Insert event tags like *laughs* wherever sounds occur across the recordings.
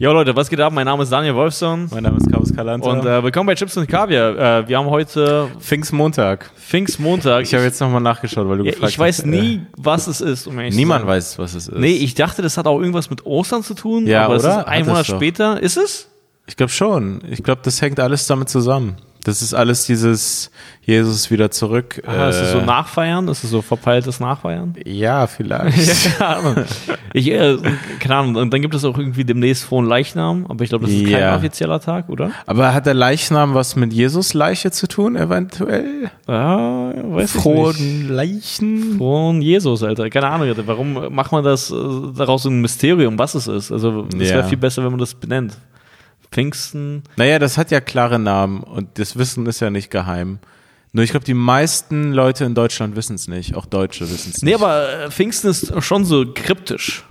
Jo Leute, was geht ab? Mein Name ist Daniel Wolfson Mein Name ist Carlos Calanta. und äh, willkommen bei Chips und Kaviar. Äh, wir haben heute Pfingstmontag. Pfingstmontag. Ich habe jetzt nochmal nachgeschaut, weil du ja, gefragt ich weiß hast. nie, was es ist. Um Äh, niemand weiß, was es ist. Nee, ich dachte, das hat auch irgendwas mit Ostern zu tun. Ja, aber es oder? ein Monat später. Ist es? ich glaube schon. Ich glaube, das hängt alles damit zusammen. Das ist alles dieses Jesus wieder zurück. Ah, ist es so äh, Nachfeiern? Ist es so verpeiltes Nachfeiern? ja, vielleicht. *laughs* ja, keine Ahnung. Ich, äh, keine Ahnung. Und dann gibt es auch irgendwie demnächst frohen Leichnam, aber ich glaube, das ist kein Ja. offizieller Tag, oder? Aber hat der Leichnam was mit Jesus Leiche zu tun, eventuell? Ja, weiß ich nicht. Frohen Leichen? Von Jesus, Alter. Keine Ahnung, Alter. Warum macht man das äh, daraus so ein Mysterium, was es ist? Also, es Ja. wäre viel besser, wenn man das benennt. Pfingsten. Naja, das hat ja klare Namen und das Wissen ist ja nicht geheim. Nur ich glaube, die meisten Leute in Deutschland wissen es nicht. Auch Deutsche wissen es Nee, nicht. aber äh, Pfingsten ist schon so kryptisch,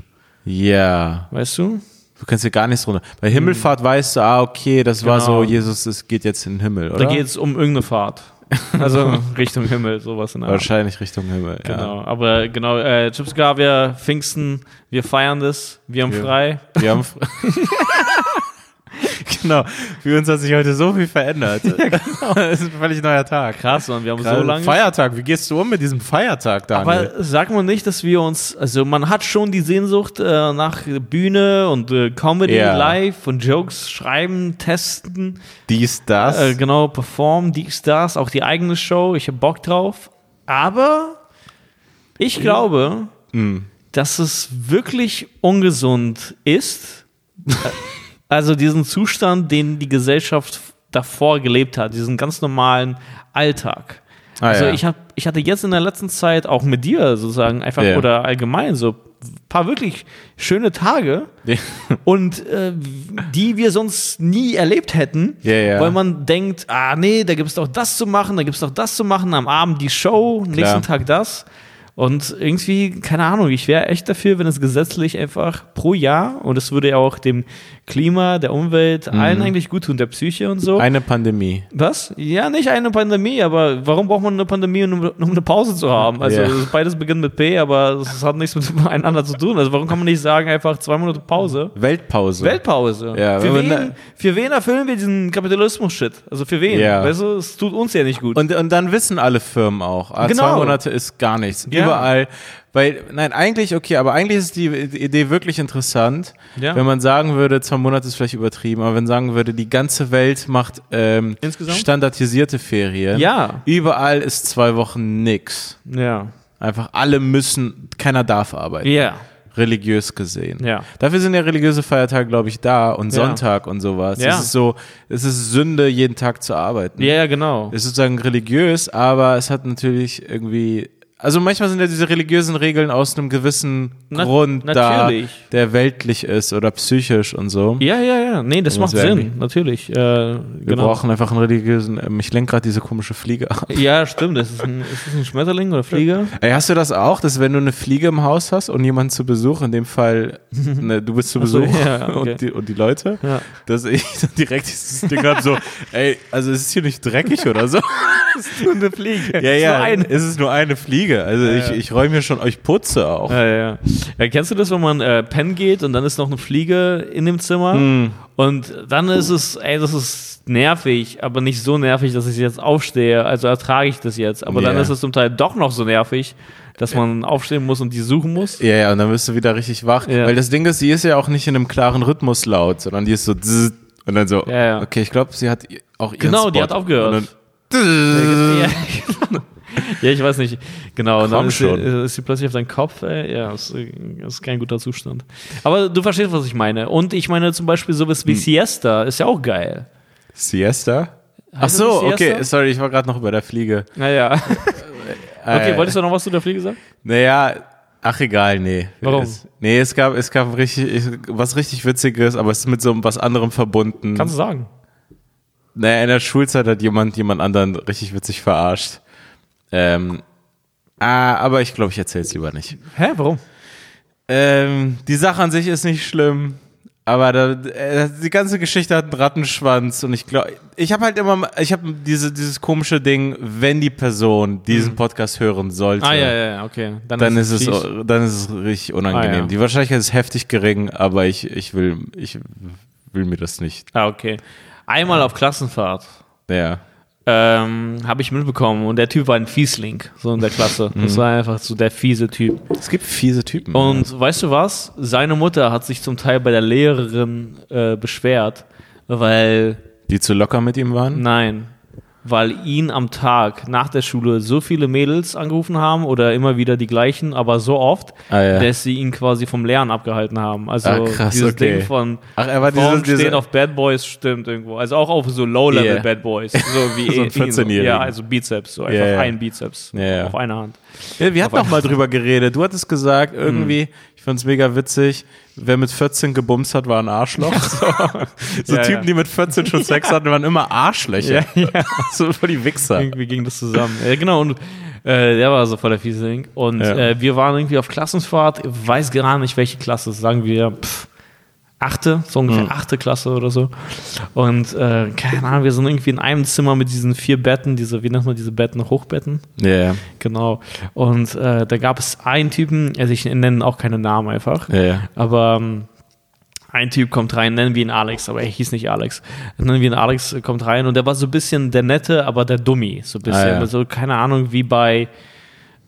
Ja. weißt du? Du kannst hier gar nichts drunter. Bei Himmelfahrt weißt du, ah, okay, das war Genau. so, Jesus es geht jetzt in den Himmel, oder? Da geht es um irgendeine Fahrt. Also *laughs* Richtung Himmel, sowas in der Art. Wahrscheinlich Richtung Himmel. Genau, aber genau, äh, Chips wir Pfingsten, wir feiern das, wir haben Wir- frei. Ja. Wir haben. *laughs* *laughs* genau. Für uns hat sich heute so viel verändert. Das *laughs* ist ein völlig neuer Tag. Krass, Mann, wir haben Gerade so lange. Feiertag. Wie gehst du um mit diesem Feiertag, Daniel? Aber sagt man nicht, dass wir uns, also man hat schon die Sehnsucht äh, nach Bühne und äh, Comedy Ja. live und Jokes schreiben, testen, Dies, das. äh, genau, performen, dies, das, auch die eigene Show, ich hab Bock drauf. Aber ich glaube, Mm. dass es wirklich ungesund ist, *laughs* also diesen Zustand, den die Gesellschaft davor gelebt hat, diesen ganz normalen Alltag. Ah, also ja. ich, hab, ich hatte jetzt in der letzten Zeit auch mit dir sozusagen einfach Ja. oder allgemein so ein paar wirklich schöne Tage und äh, die wir sonst nie erlebt hätten, ja. weil man denkt, ah nee, da gibt es doch das zu machen, da gibt es doch das zu machen, am Abend die Show, nächsten Tag das. Und irgendwie, keine Ahnung, ich wäre echt dafür, wenn es gesetzlich einfach pro Jahr, und es würde ja auch dem Klima, der Umwelt, allen eigentlich gut tun, der Psyche und so. Mhm. Eine Pandemie. Was? Ja, nicht eine Pandemie, aber warum braucht man eine Pandemie, um, um eine Pause zu haben? Also Ja. beides beginnt mit P, aber es hat nichts miteinander *laughs* zu tun. Also warum kann man nicht sagen, einfach zwei Monate Pause? Weltpause. Weltpause. Ja, für, wen, für wen erfüllen wir diesen Kapitalismus-Shit? Also für wen? Ja. Weißt du, es tut uns ja nicht gut. Und, und dann wissen alle Firmen auch, ah, Genau. zwei Monate ist gar nichts. Ja. Überall. Weil, nein, eigentlich, okay, aber eigentlich ist die, Idee wirklich interessant, Ja. wenn man sagen würde, zwei Monate ist vielleicht übertrieben, aber wenn man sagen würde, die ganze Welt macht ähm, Insgesamt? standardisierte Ferien. Ja. Überall ist zwei Wochen nix. ja. Einfach alle müssen, keiner darf arbeiten. Ja. Religiös gesehen. Ja. Dafür sind ja religiöse Feiertage, glaube ich, da und Ja. Sonntag und sowas. Ja. Es ist so, es ist Sünde, jeden Tag zu arbeiten. Ja, ja, genau. Es ist sozusagen religiös, aber es hat natürlich irgendwie. Also manchmal sind ja diese religiösen Regeln aus einem gewissen Na- Grund natürlich. da, der weltlich ist oder psychisch und so. Ja, ja, ja. Nee, das Muss macht Sinn, natürlich. Äh, Wir genau. brauchen einfach einen religiösen. Ähm, ich lenke gerade diese komische Fliege ab. Ja, stimmt. Das ist, ein, ist das ein Schmetterling oder Flieger? Ey, hast du das auch, dass wenn du eine Fliege im Haus hast und jemand zu Besuch, in dem Fall *laughs* ne, du bist zu Besuch ja, *laughs* okay. und, die, und die Leute, Ja. dass ich dann *laughs* direkt dieses Ding habe, so, ey, also es ist hier nicht dreckig oder so. Nur eine Fliege. Ja, ja, es ist nur eine Fliege. Also Ja, ich, ich räume hier schon euch Putze auch. Ja, ja. ja, kennst du das, wenn man äh, pennen geht und dann ist noch eine Fliege in dem Zimmer Hm. und dann ist es, ey, das ist nervig, aber nicht so nervig, dass ich jetzt aufstehe, also ertrage ich das jetzt. Aber dann Ja. ist es zum Teil doch noch so nervig, dass man aufstehen muss und die suchen muss. Ja, ja, und dann wirst du wieder richtig wach. Ja. Weil das Ding ist, sie ist ja auch nicht in einem klaren Rhythmus laut, sondern die ist so zzz, und dann so, Ja, ja. okay, ich glaube, sie hat auch ihren Genau, Spot. die hat aufgehört. Und dann, Ja, *laughs* *laughs* *laughs* ja, ich weiß nicht. Genau, und dann Komm ist sie, schon. ist sie plötzlich auf deinem Kopf. Ey. Ja, das ist kein guter Zustand. Aber du verstehst, was ich meine. Und ich meine zum Beispiel sowas Hm. wie Siesta ist ja auch geil. Siesta? Ach Heißt so, das nicht okay, Siesta? sorry, ich war gerade noch bei der Fliege. Naja. *laughs* *laughs* Okay, Äh, wolltest du noch was zu der Fliege sagen? Naja, ach egal, nee. Warum? Es, nee, es gab, es gab richtig, ich- was richtig Witziges, aber es ist mit so was anderem verbunden. Kannst du sagen. Naja, in der Schulzeit hat jemand jemand anderen richtig witzig verarscht. Ähm, ah, aber ich glaube, ich erzähl's lieber nicht. Hä, warum? Ähm, die Sache an sich ist nicht schlimm, Aber da, äh, die ganze Geschichte hat einen Rattenschwanz und ich glaube, ich habe halt immer, ich habe diese, dieses komische Ding, wenn die Person diesen Podcast hören sollte, Ah, ja, ja, ja, okay. dann, ist es, fies. dann ist es richtig unangenehm. Ah, ja. Die Wahrscheinlichkeit ist heftig gering, aber ich, ich will, ich will mir das nicht. Ah, okay. Einmal auf Klassenfahrt Ja. Ähm, habe ich mitbekommen und der Typ war ein Fiesling, so in der Klasse. *laughs* Mhm. Das war einfach so der fiese Typ. Es gibt fiese Typen. Und weißt du was? Seine Mutter hat sich zum Teil bei der Lehrerin äh, beschwert, weil, die zu locker mit ihm waren? nein, weil ihn am Tag nach der Schule so viele Mädels angerufen haben oder immer wieder die gleichen, aber so oft, Ah, ja. dass sie ihn quasi vom Lernen abgehalten haben. Also Ah, krass, dieses okay. Ding von Ach, er war Frauen diese- stehen auf Bad Boys stimmt irgendwo. Also auch auf so Low-Level Yeah. Bad Boys. *laughs* So wie So ein ihn 14-Jährigen. Ja, also Bizeps. So einfach ja. ein Bizeps ja. auf einer Hand. Ja, wir hatten Auf noch mal drüber geredet. Du hattest gesagt, irgendwie, ich fand's mega witzig, wer mit 14 gebumst hat, war ein Arschloch. *laughs* So, so Ja, Typen, ja. die mit 14 schon *laughs* Sex hatten, waren immer Arschlöcher. Ja, ja. *laughs* so voll die Wichser. Irgendwie ging das zusammen. Ja, genau. Und äh, der war so voll der Fiesling. Und äh, wir waren irgendwie auf Klassenfahrt. Ich weiß gar nicht, welche Klasse. Sagen wir pff, achte, so ungefähr Mhm. achte Klasse oder so. Und äh, keine Ahnung, wir sind irgendwie in einem Zimmer mit diesen vier Betten, diese, wie nennt man diese Betten? Hochbetten? Ja, ja. Genau. Und äh, da gab es einen Typen, also ich nenne auch keine Namen einfach. Ja, ja. Aber ähm, ein Typ kommt rein, nennen wir ihn Alex, aber er hieß nicht Alex. Nennen wir ihn Alex, kommt rein und der war so ein bisschen der Nette, aber der Dummy. So ein bisschen. Ah, ja. Also, keine Ahnung, wie bei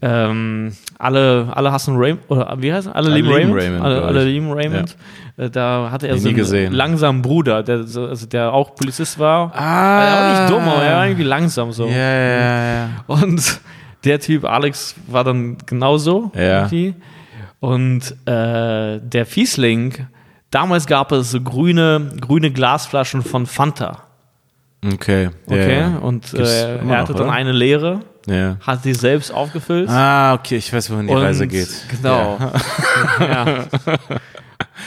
ähm, alle, alle hassen Raymond, oder wie heißt er? Alle, lieben Raymond. Raymond, alle, alle lieben Raymond. Äh, Da hatte er so einen gesehen. langsamen Bruder, der, so, also der auch Polizist war. Ah. Er war nicht dumm, aber er war irgendwie langsam so. Ja, ja, ja. Und der Typ, Alex, war dann genauso. Ja. irgendwie. Und äh, der Fiesling, damals gab es so grüne, grüne Glasflaschen von Fanta. Okay. Okay. Ja, ja. Und äh, er hatte noch, dann oder? eine leere, ja. hat sie selbst aufgefüllt. Ah, okay, ich weiß, wohin die und, Reise geht. Genau. Ja.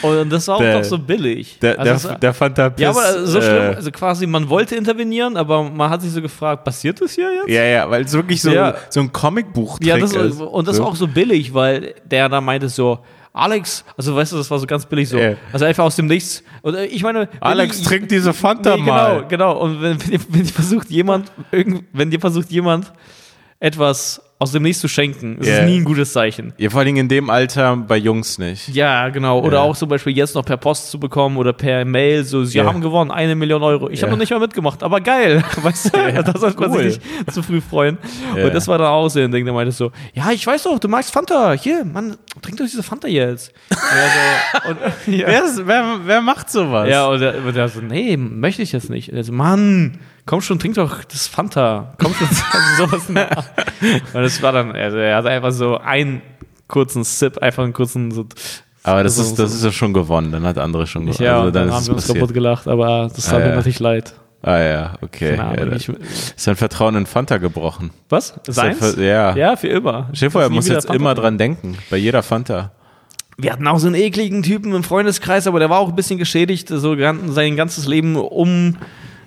Und das war auch Der- doch so billig. Der, Also der, der fand da Piss, ja, aber so schlimm, äh, also quasi, man wollte intervenieren, aber man hat sich so gefragt, passiert das hier jetzt? ja, ja, weil es wirklich so, Ja. so ein Comicbuch Ja, das, ist. und das so. auch so billig, weil der da meinte so, Alex, also weißt du, das war so ganz billig so. Ja. Also einfach aus dem Nichts. Und äh, ich meine, Alex, ich, trink diese Fanta nee, mal. Genau, genau. Und wenn, wenn, dir- wenn versucht jemand, irgend, wenn dir versucht jemand etwas aus dem Nichts zu schenken, ist Ja. es nie ein gutes Zeichen. Ja, vor allen Dingen in dem Alter bei Jungs nicht. Ja, genau. Oder Ja. auch zum Beispiel jetzt noch per Post zu bekommen oder per Mail, so, sie Ja. haben gewonnen, eine Million Euro. Ich habe noch nicht mal mitgemacht, aber geil. *laughs* Weißt du, Ja, da sollte man cool. sich nicht zu früh freuen. Und das war dann auch so ein Ding, der meinte so, ja, ich weiß doch, du magst Fanta. Hier, Mann, trink doch diese Fanta jetzt. So, *laughs* und, ja. Wer, ist, wer, wer macht sowas? Ja, und der, und der so, nee, möchte ich jetzt nicht. Und er so, Mann, komm schon, trink doch das Fanta. Komm schon, *laughs* also sowas. nach. Und es war dann, also er hatte einfach so einen kurzen Sip, einfach einen kurzen so. aber das so- ist, das ist ja schon gewonnen. Dann hat andere schon gewonnen. Ja, also dann, ist haben wir uns passiert. kaputt gelacht, aber das tat Ah, mir ja. natürlich leid. Ah ja, okay. Ja, ich, ist sein Vertrauen in Fanta gebrochen. was? Seins? Ja. Ja, für immer. Stell vor, er muss jetzt Fanta immer dran denken. Bei jeder Fanta. Wir hatten auch so einen ekligen Typen im Freundeskreis, aber der war auch ein bisschen geschädigt, so sein ganzes Leben um,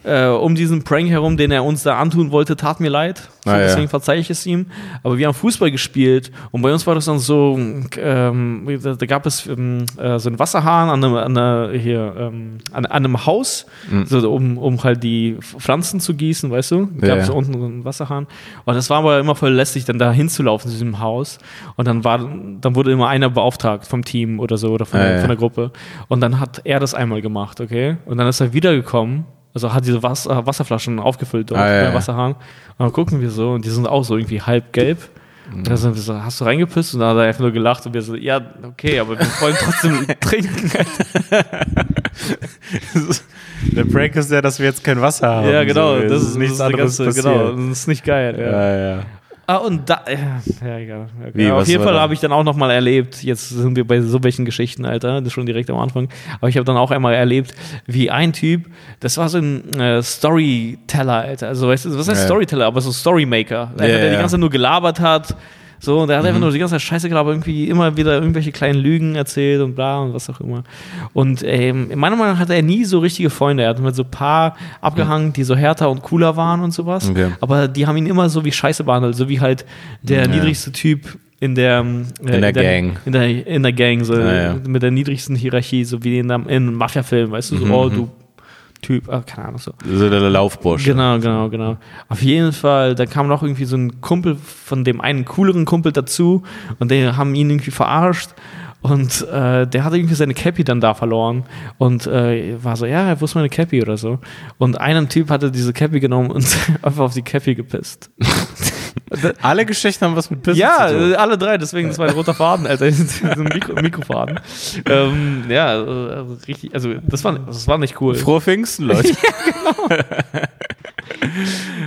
äh, um diesen Prank herum, den er uns da antun wollte, tat mir leid. So, Ah, ja. deswegen verzeihe ich es ihm. Aber wir haben Fußball gespielt und bei uns war das dann so, ähm, da, da gab es ähm, äh, so einen Wasserhahn an einem, an einer, hier, ähm, an, an einem Haus, Mhm. so, um, um halt die Pflanzen zu gießen, weißt du? Da Ja, gab es ja. unten so einen Wasserhahn. Und das war aber immer voll lästig, dann da hinzulaufen zu diesem Haus. Und dann war, dann wurde immer einer beauftragt vom Team oder so oder von, Ah, der, ja. von der Gruppe. Und dann hat er das einmal gemacht, okay? Und dann ist er wiedergekommen. Also hat diese Wasser, Wasserflaschen aufgefüllt dort Ah, ja, beim ja. Wasserhahn. Und dann gucken wir so und die sind auch so irgendwie halb gelb. Und dann sind wir so, hast du reingepisst? Und dann hat er einfach nur gelacht und wir so, ja, okay, aber wir wollen trotzdem *laughs* trinken. Der Prank ist ja, dass wir jetzt kein Wasser haben. ja, genau. So, es das ist nichts das ist anderes ganze, passiert. Genau, das ist nicht geil. Ja. Ja, ja. Ah, und da, ja, egal. Okay. Wie, auf jeden Fall habe ich dann auch nochmal erlebt, jetzt sind wir bei so welchen Geschichten, Alter, das ist schon direkt am Anfang, aber ich habe dann auch einmal erlebt, wie ein Typ, das war so ein äh, Storyteller, Alter, also weißt du, was heißt Ja. Storyteller, aber so Storymaker, der, Ja, der die ja. ganze Zeit nur gelabert hat, so, und der hat Mhm. einfach nur die ganze Zeit Scheiße gelabert, irgendwie immer wieder irgendwelche kleinen Lügen erzählt und bla und was auch immer. Und ähm, meiner Meinung nach hatte er nie so richtige Freunde. Er hat mit so ein paar abgehangen, die so härter und cooler waren und sowas. Okay. Aber die haben ihn immer so wie Scheiße behandelt, so wie halt der Ja. niedrigste Typ in der, ähm, in der Gang. In der, in der Gang, so Ja, ja. mit der niedrigsten Hierarchie, so wie in einem in einem Mafia-Film, weißt du, so, Mhm, oh, du Typ, ah, keine Ahnung, so. So der Laufbursche. Genau, genau, genau. Auf jeden Fall, da kam noch irgendwie so ein Kumpel von dem einen cooleren Kumpel dazu und die haben ihn irgendwie verarscht. Und äh, der hatte irgendwie seine Cappy dann da verloren und äh, war so, ja, wo ist meine Cappy oder so. Und ein Typ hatte diese Cappy genommen und *laughs* einfach auf die Cappy gepisst. *laughs* *laughs* Alle Geschichten haben was mit Pissen ja, zu tun. äh, alle drei, deswegen ist mein roter Faden, Alter, *laughs* so ein Mikro Mikrofaden. Ähm, ja, also richtig, also das war, das war nicht cool. Frohe Pfingsten, *laughs* Leute.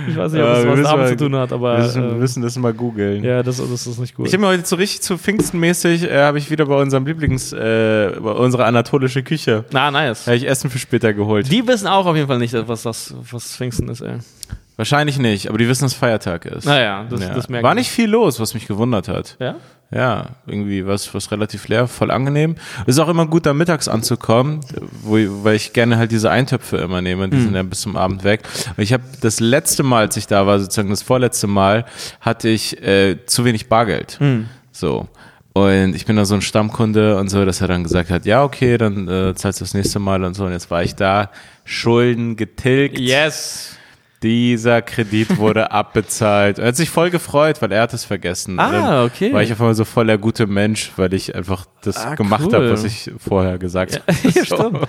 Ich weiß nicht, ob Ja, das was damit zu tun hat, aber wir, müssen, äh, müssen das mal googeln. ja, das, das ist nicht cool. Ich habe mir heute so richtig zu Pfingstenmäßig, äh, habe ich wieder bei unserem Lieblings, äh, bei unserer anatolische Küche, Na, nice. habe ich Essen für später geholt. Die wissen auch auf jeden Fall nicht, was das was Pfingsten ist, ey. Wahrscheinlich nicht, aber die wissen, dass Feiertag ist. Naja, das, Ja. das merken War nicht viel los, was mich gewundert hat. Ja? Ja, irgendwie was, was relativ leer, voll angenehm. Ist auch immer gut, da mittags anzukommen, wo, weil ich gerne halt diese Eintöpfe immer nehme, die sind ja bis zum Abend weg. Und ich habe das letzte Mal, als ich da war, sozusagen das vorletzte Mal, hatte ich äh, zu wenig Bargeld. So. Und ich bin da so ein Stammkunde und so, dass er dann gesagt hat, ja, okay, dann äh, zahlst du das nächste Mal und so. Und jetzt war ich da, Schulden getilgt. Yes. Dieser Kredit wurde *laughs* abbezahlt. Er hat sich voll gefreut, weil er hat es vergessen. Ah, okay. War ich auf einmal so voll der gute Mensch, weil ich einfach das Ah, gemacht cool. habe, was ich vorher gesagt habe. *laughs* Ja, stimmt. *laughs*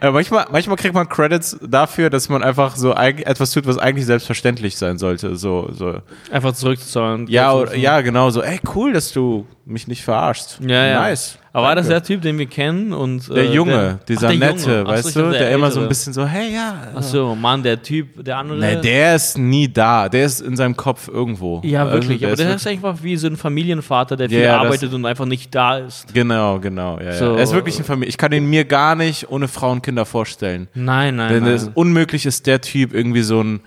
Äh, manchmal, manchmal kriegt man Credits dafür, dass man einfach so etwas tut, was eigentlich selbstverständlich sein sollte. So, so. Einfach zurückzuzahlen. Ja, oder, ja, genau so. Ey, cool, dass du mich nicht verarschst. Ja, ja. Nice. Aber war das der Typ, den wir kennen? Und, Der äh, Junge, der, dieser Ach, der Nette, Junge. So, weißt ich du, dachte, der, immer so ein bisschen so, hey, ja. Ach so, Mann, der Typ, der andere. Nee, der ist nie da. Der ist in seinem Kopf irgendwo. ja, Also, wirklich. aber ist der ist einfach wie so ein Familienvater, der viel Ja, arbeitet und einfach nicht da ist. Genau, genau. Ja, So. ja. Er ist wirklich ein Familie. Ich kann ihn mir gar nicht ohne Frau und Kinder vorstellen. Nein, nein, Denn nein. es unmöglich ist der Typ irgendwie so ein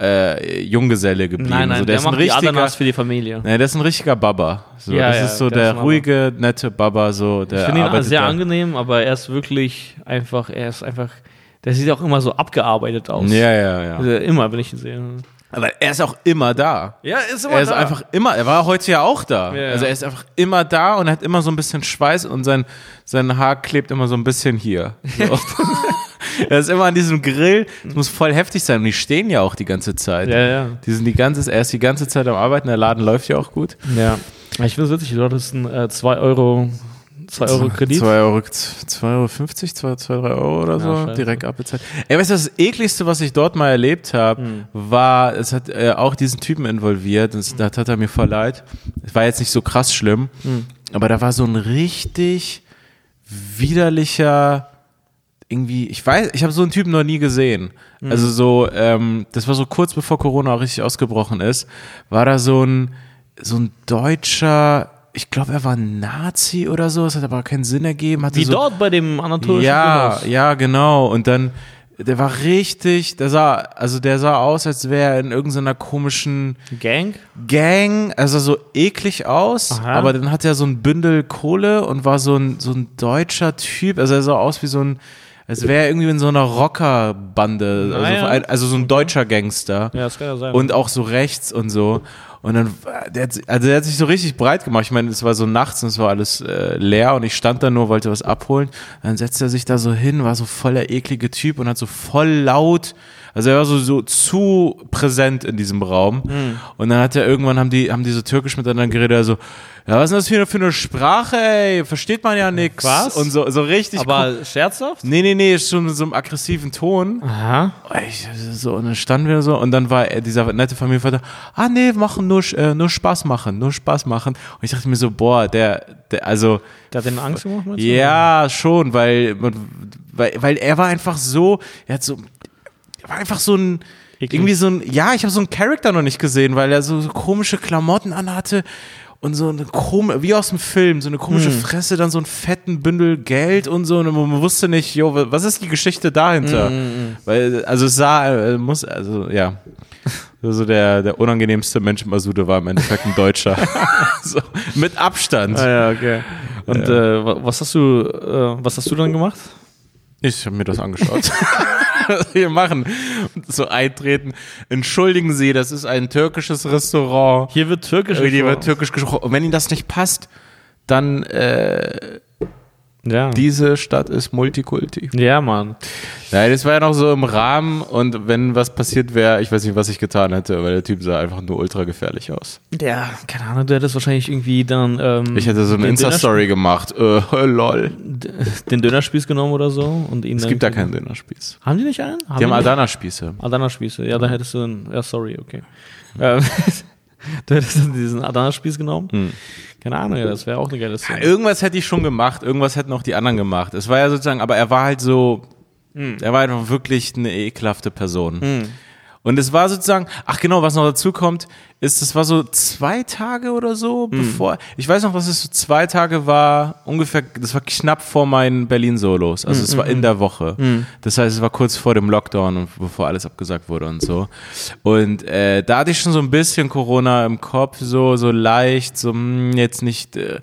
äh, Junggeselle geblieben. Nein, nein, so, der, ist ein richtiger, für die Familie. Nee, der ist ein richtiger Baba. So, Ja, das ja, ist so der der, ist ruhige, nette Baba, so der Ich finde ihn sehr da. angenehm, aber er ist wirklich einfach, er ist einfach, der sieht auch immer so abgearbeitet aus. Ja, ja, ja. Also immer, wenn ich ihn sehe. Aber er ist auch immer da. Ja, ist Er ist einfach immer, er war heute ja auch da. Ja. Also er ist einfach immer da und hat immer so ein bisschen Schweiß und sein, sein Haar klebt immer so ein bisschen hier. So. *laughs* er ist immer an diesem Grill. Das muss voll heftig sein und die stehen ja auch die ganze Zeit. Ja, ja. Die sind die ganze, er ist die ganze Zeit am Arbeiten, der Laden läuft ja auch gut. Ja. Ich finde es witzig, du hattest einen 2 Euro, 2 Euro Kredit. 2 Euro, 2,50 Euro, 2, 2, 3 Euro oder so, scheiße. direkt abbezahlt. Ey, weißt du, das ekligste, was ich dort mal erlebt habe, Hm. war, es hat äh, auch diesen Typen involviert, das, das hat er mir voll leid. Es war jetzt nicht so krass schlimm, Hm. aber da war so ein richtig widerlicher, irgendwie, ich weiß, ich habe so einen Typen noch nie gesehen. Hm. Also so, ähm, das war so kurz bevor Corona auch richtig ausgebrochen ist, war da so ein, so ein deutscher, ich glaube, er war Nazi oder so, es hat aber keinen Sinn ergeben. Hatte Wie so, dort bei dem anatolischen ja, Kurs. ja, genau. Und dann, der war richtig, der sah, also der sah aus, als wäre er in irgendeiner komischen Gang? Gang, also so eklig aus, Aha. aber dann hat er so ein Bündel Kohle und war so ein, so ein deutscher Typ, also er sah aus wie so ein, als wäre irgendwie in so einer Rockerbande, also, Naja. ein- also so ein deutscher Gangster. Ja, das kann ja sein. Und auch so rechts und so. Und dann, der hat, also der hat sich so richtig breit gemacht. Ich meine, es war so nachts und es war alles äh, leer und ich stand da nur, wollte was abholen. Dann setzte er sich da so hin, war so voll der eklige Typ und hat so voll laut, also er war so, so zu präsent in diesem Raum. Hm. Und dann hat er irgendwann, haben die, haben die so türkisch miteinander geredet, also, ja, was ist denn das für eine, für eine Sprache, ey? Versteht man ja nix. Was? Und so, so richtig. aber scherzhaft? Nee, nee, nee, schon mit so einem aggressiven Ton. Aha. Ich, so, und dann standen wir so und dann war er, dieser nette Familienvater, ah nee, machen nur, äh, nur Spaß machen, nur Spaß machen. Und ich dachte mir so, boah, der, der also, Der hat den Angst gemacht, ja, schon, weil, weil, weil er war einfach so, er hat so, war einfach so ein, Eklig. irgendwie so ein, ja, ich habe so einen Charakter noch nicht gesehen, weil er so, so komische Klamotten anhatte und so eine komische, wie aus dem Film, so eine komische Hm. Fresse, dann so einen fetten Bündel Geld und so und man wusste nicht, jo, was ist die Geschichte dahinter? Hm, Weil, also es sah, äh, muss, also ja. So der, der unangenehmste Mensch im Masude war im Endeffekt ein Deutscher. *laughs* so, mit Abstand. Ah, ja, okay. Und Äh, wa- was hast du, äh, was hast du dann gemacht? Ich habe mir das angeschaut. *laughs* *laughs* was wir machen. So eintreten. Entschuldigen Sie, das ist ein türkisches Restaurant. Hier wird türkisch Hier wird türkisch gesprochen. Und wenn Ihnen das nicht passt, dann äh, ja. diese Stadt ist Multikulti. Ja, Mann. Nein, das war ja noch so im Rahmen und wenn was passiert wäre, ich weiß nicht, was ich getan hätte, weil der Typ sah einfach nur ultra gefährlich aus. Ja, keine Ahnung, du hättest wahrscheinlich irgendwie dann. Ähm, Ich hätte so eine Insta-Story gemacht. Äh, *laughs* lol. Den Dönerspieß genommen oder so und ihn Es gibt da keinen Dönerspieß. Haben die nicht einen? Die haben? Adana-Spieße. Adana-Spieße. Ja, da hättest du einen. Ja, sorry, okay. Ähm, *laughs* *laughs* du hättest diesen Adana-Spieß genommen. Hm. Keine Ahnung, ja, das wäre auch eine geile Szene. Irgendwas hätte ich schon gemacht, irgendwas hätten auch die anderen gemacht. Es war ja sozusagen, aber er war halt so, er war einfach wirklich eine ekelhafte Person. Und es war sozusagen, ach genau, was noch dazu kommt, ist, es war so zwei Tage oder so, bevor, ich weiß noch, dass es so zwei Tage war, ungefähr, das war knapp vor meinen Berlin-Solos, also es war in der Woche. Das heißt, es war kurz vor dem Lockdown und bevor alles abgesagt wurde und so. Und äh, da hatte ich schon so ein bisschen Corona im Kopf, so, so leicht, so, hm, jetzt nicht, äh,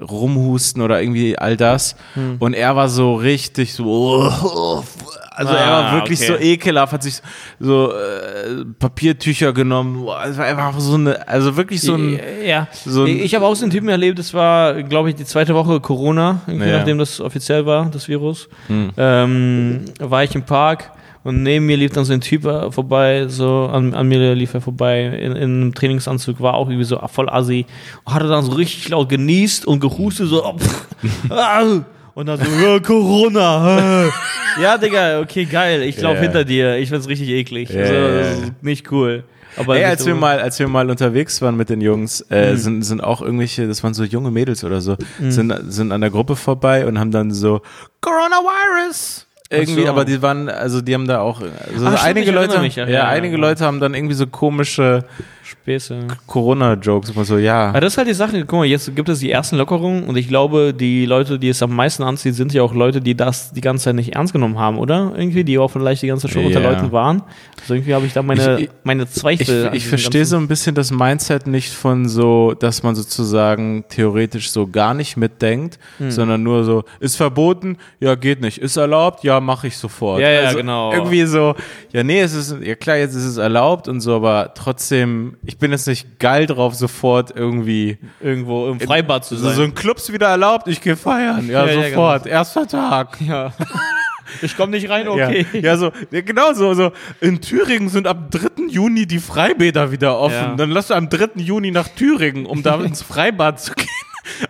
rumhusten oder irgendwie all das. Und er war so richtig so, oh, also er war Ah, wirklich okay. so ekelhaft, hat sich so äh, Papiertücher genommen. Es war einfach so eine, also wirklich so ein, ja, so ein- ich habe auch so einen Typen erlebt, das war, glaube ich, die zweite Woche Corona, Ja. Hm. nachdem das offiziell war, das Virus. Ähm, war ich im Park und neben mir lief dann so ein Typ äh, vorbei, so an, an mir lief er vorbei in, in einem Trainingsanzug, war auch irgendwie so voll assi hatte dann so richtig laut genießt und gehustet, so, oh, pff, *laughs* ah, und dann so, Corona. äh. ja, Digga, okay, geil, ich lauf Ja. hinter dir, ich find's richtig eklig. Ja, also, ist nicht cool. Aber Ey, als so- wir mal, als wir mal unterwegs waren mit den Jungs, äh, sind, sind auch irgendwelche, das waren so junge Mädels oder so, sind, sind an der Gruppe vorbei und haben dann so Coronavirus. Irgendwie, so. aber die waren, also die haben da auch, also stimmt, einige erinnere Leute, mich, ja, ja, ja, einige ja. Leute haben dann irgendwie so komische Späße. Corona-Jokes, immer so, ja. Aber das ist halt die Sache, guck mal, jetzt gibt es die ersten Lockerungen und ich glaube, die Leute, die es am meisten anziehen, sind ja auch Leute, die das die ganze Zeit nicht ernst genommen haben, oder? Irgendwie, die auch vielleicht die ganze Zeit schon unter Ja. Leuten waren. Also irgendwie habe ich da meine, Ich- ich- meine Ich, Zweifel. ich diesem verstehe so ein bisschen das Mindset nicht von so, dass man sozusagen theoretisch so gar nicht mitdenkt, Hm. sondern nur so, ist verboten, ja, geht nicht, ist erlaubt, ja, mache ich sofort. Ja, ja, also genau. Irgendwie so, ja, nee, es ist, ja klar, jetzt ist es erlaubt und so, aber trotzdem, ich bin jetzt nicht geil drauf, sofort irgendwie, irgendwo im Freibad zu so, sein. so ein Clubs wieder erlaubt, ich gehe feiern, ja, *laughs* Ja, ja, sofort, erster Tag. *laughs* ja. Ich komme nicht rein, okay. Ja, ja, so, ja, genau so, so. In Thüringen sind ab 3. Juni die Freibäder wieder offen. Ja. Dann lass du am 3. Juni nach Thüringen, um da ins *laughs* Freibad zu gehen.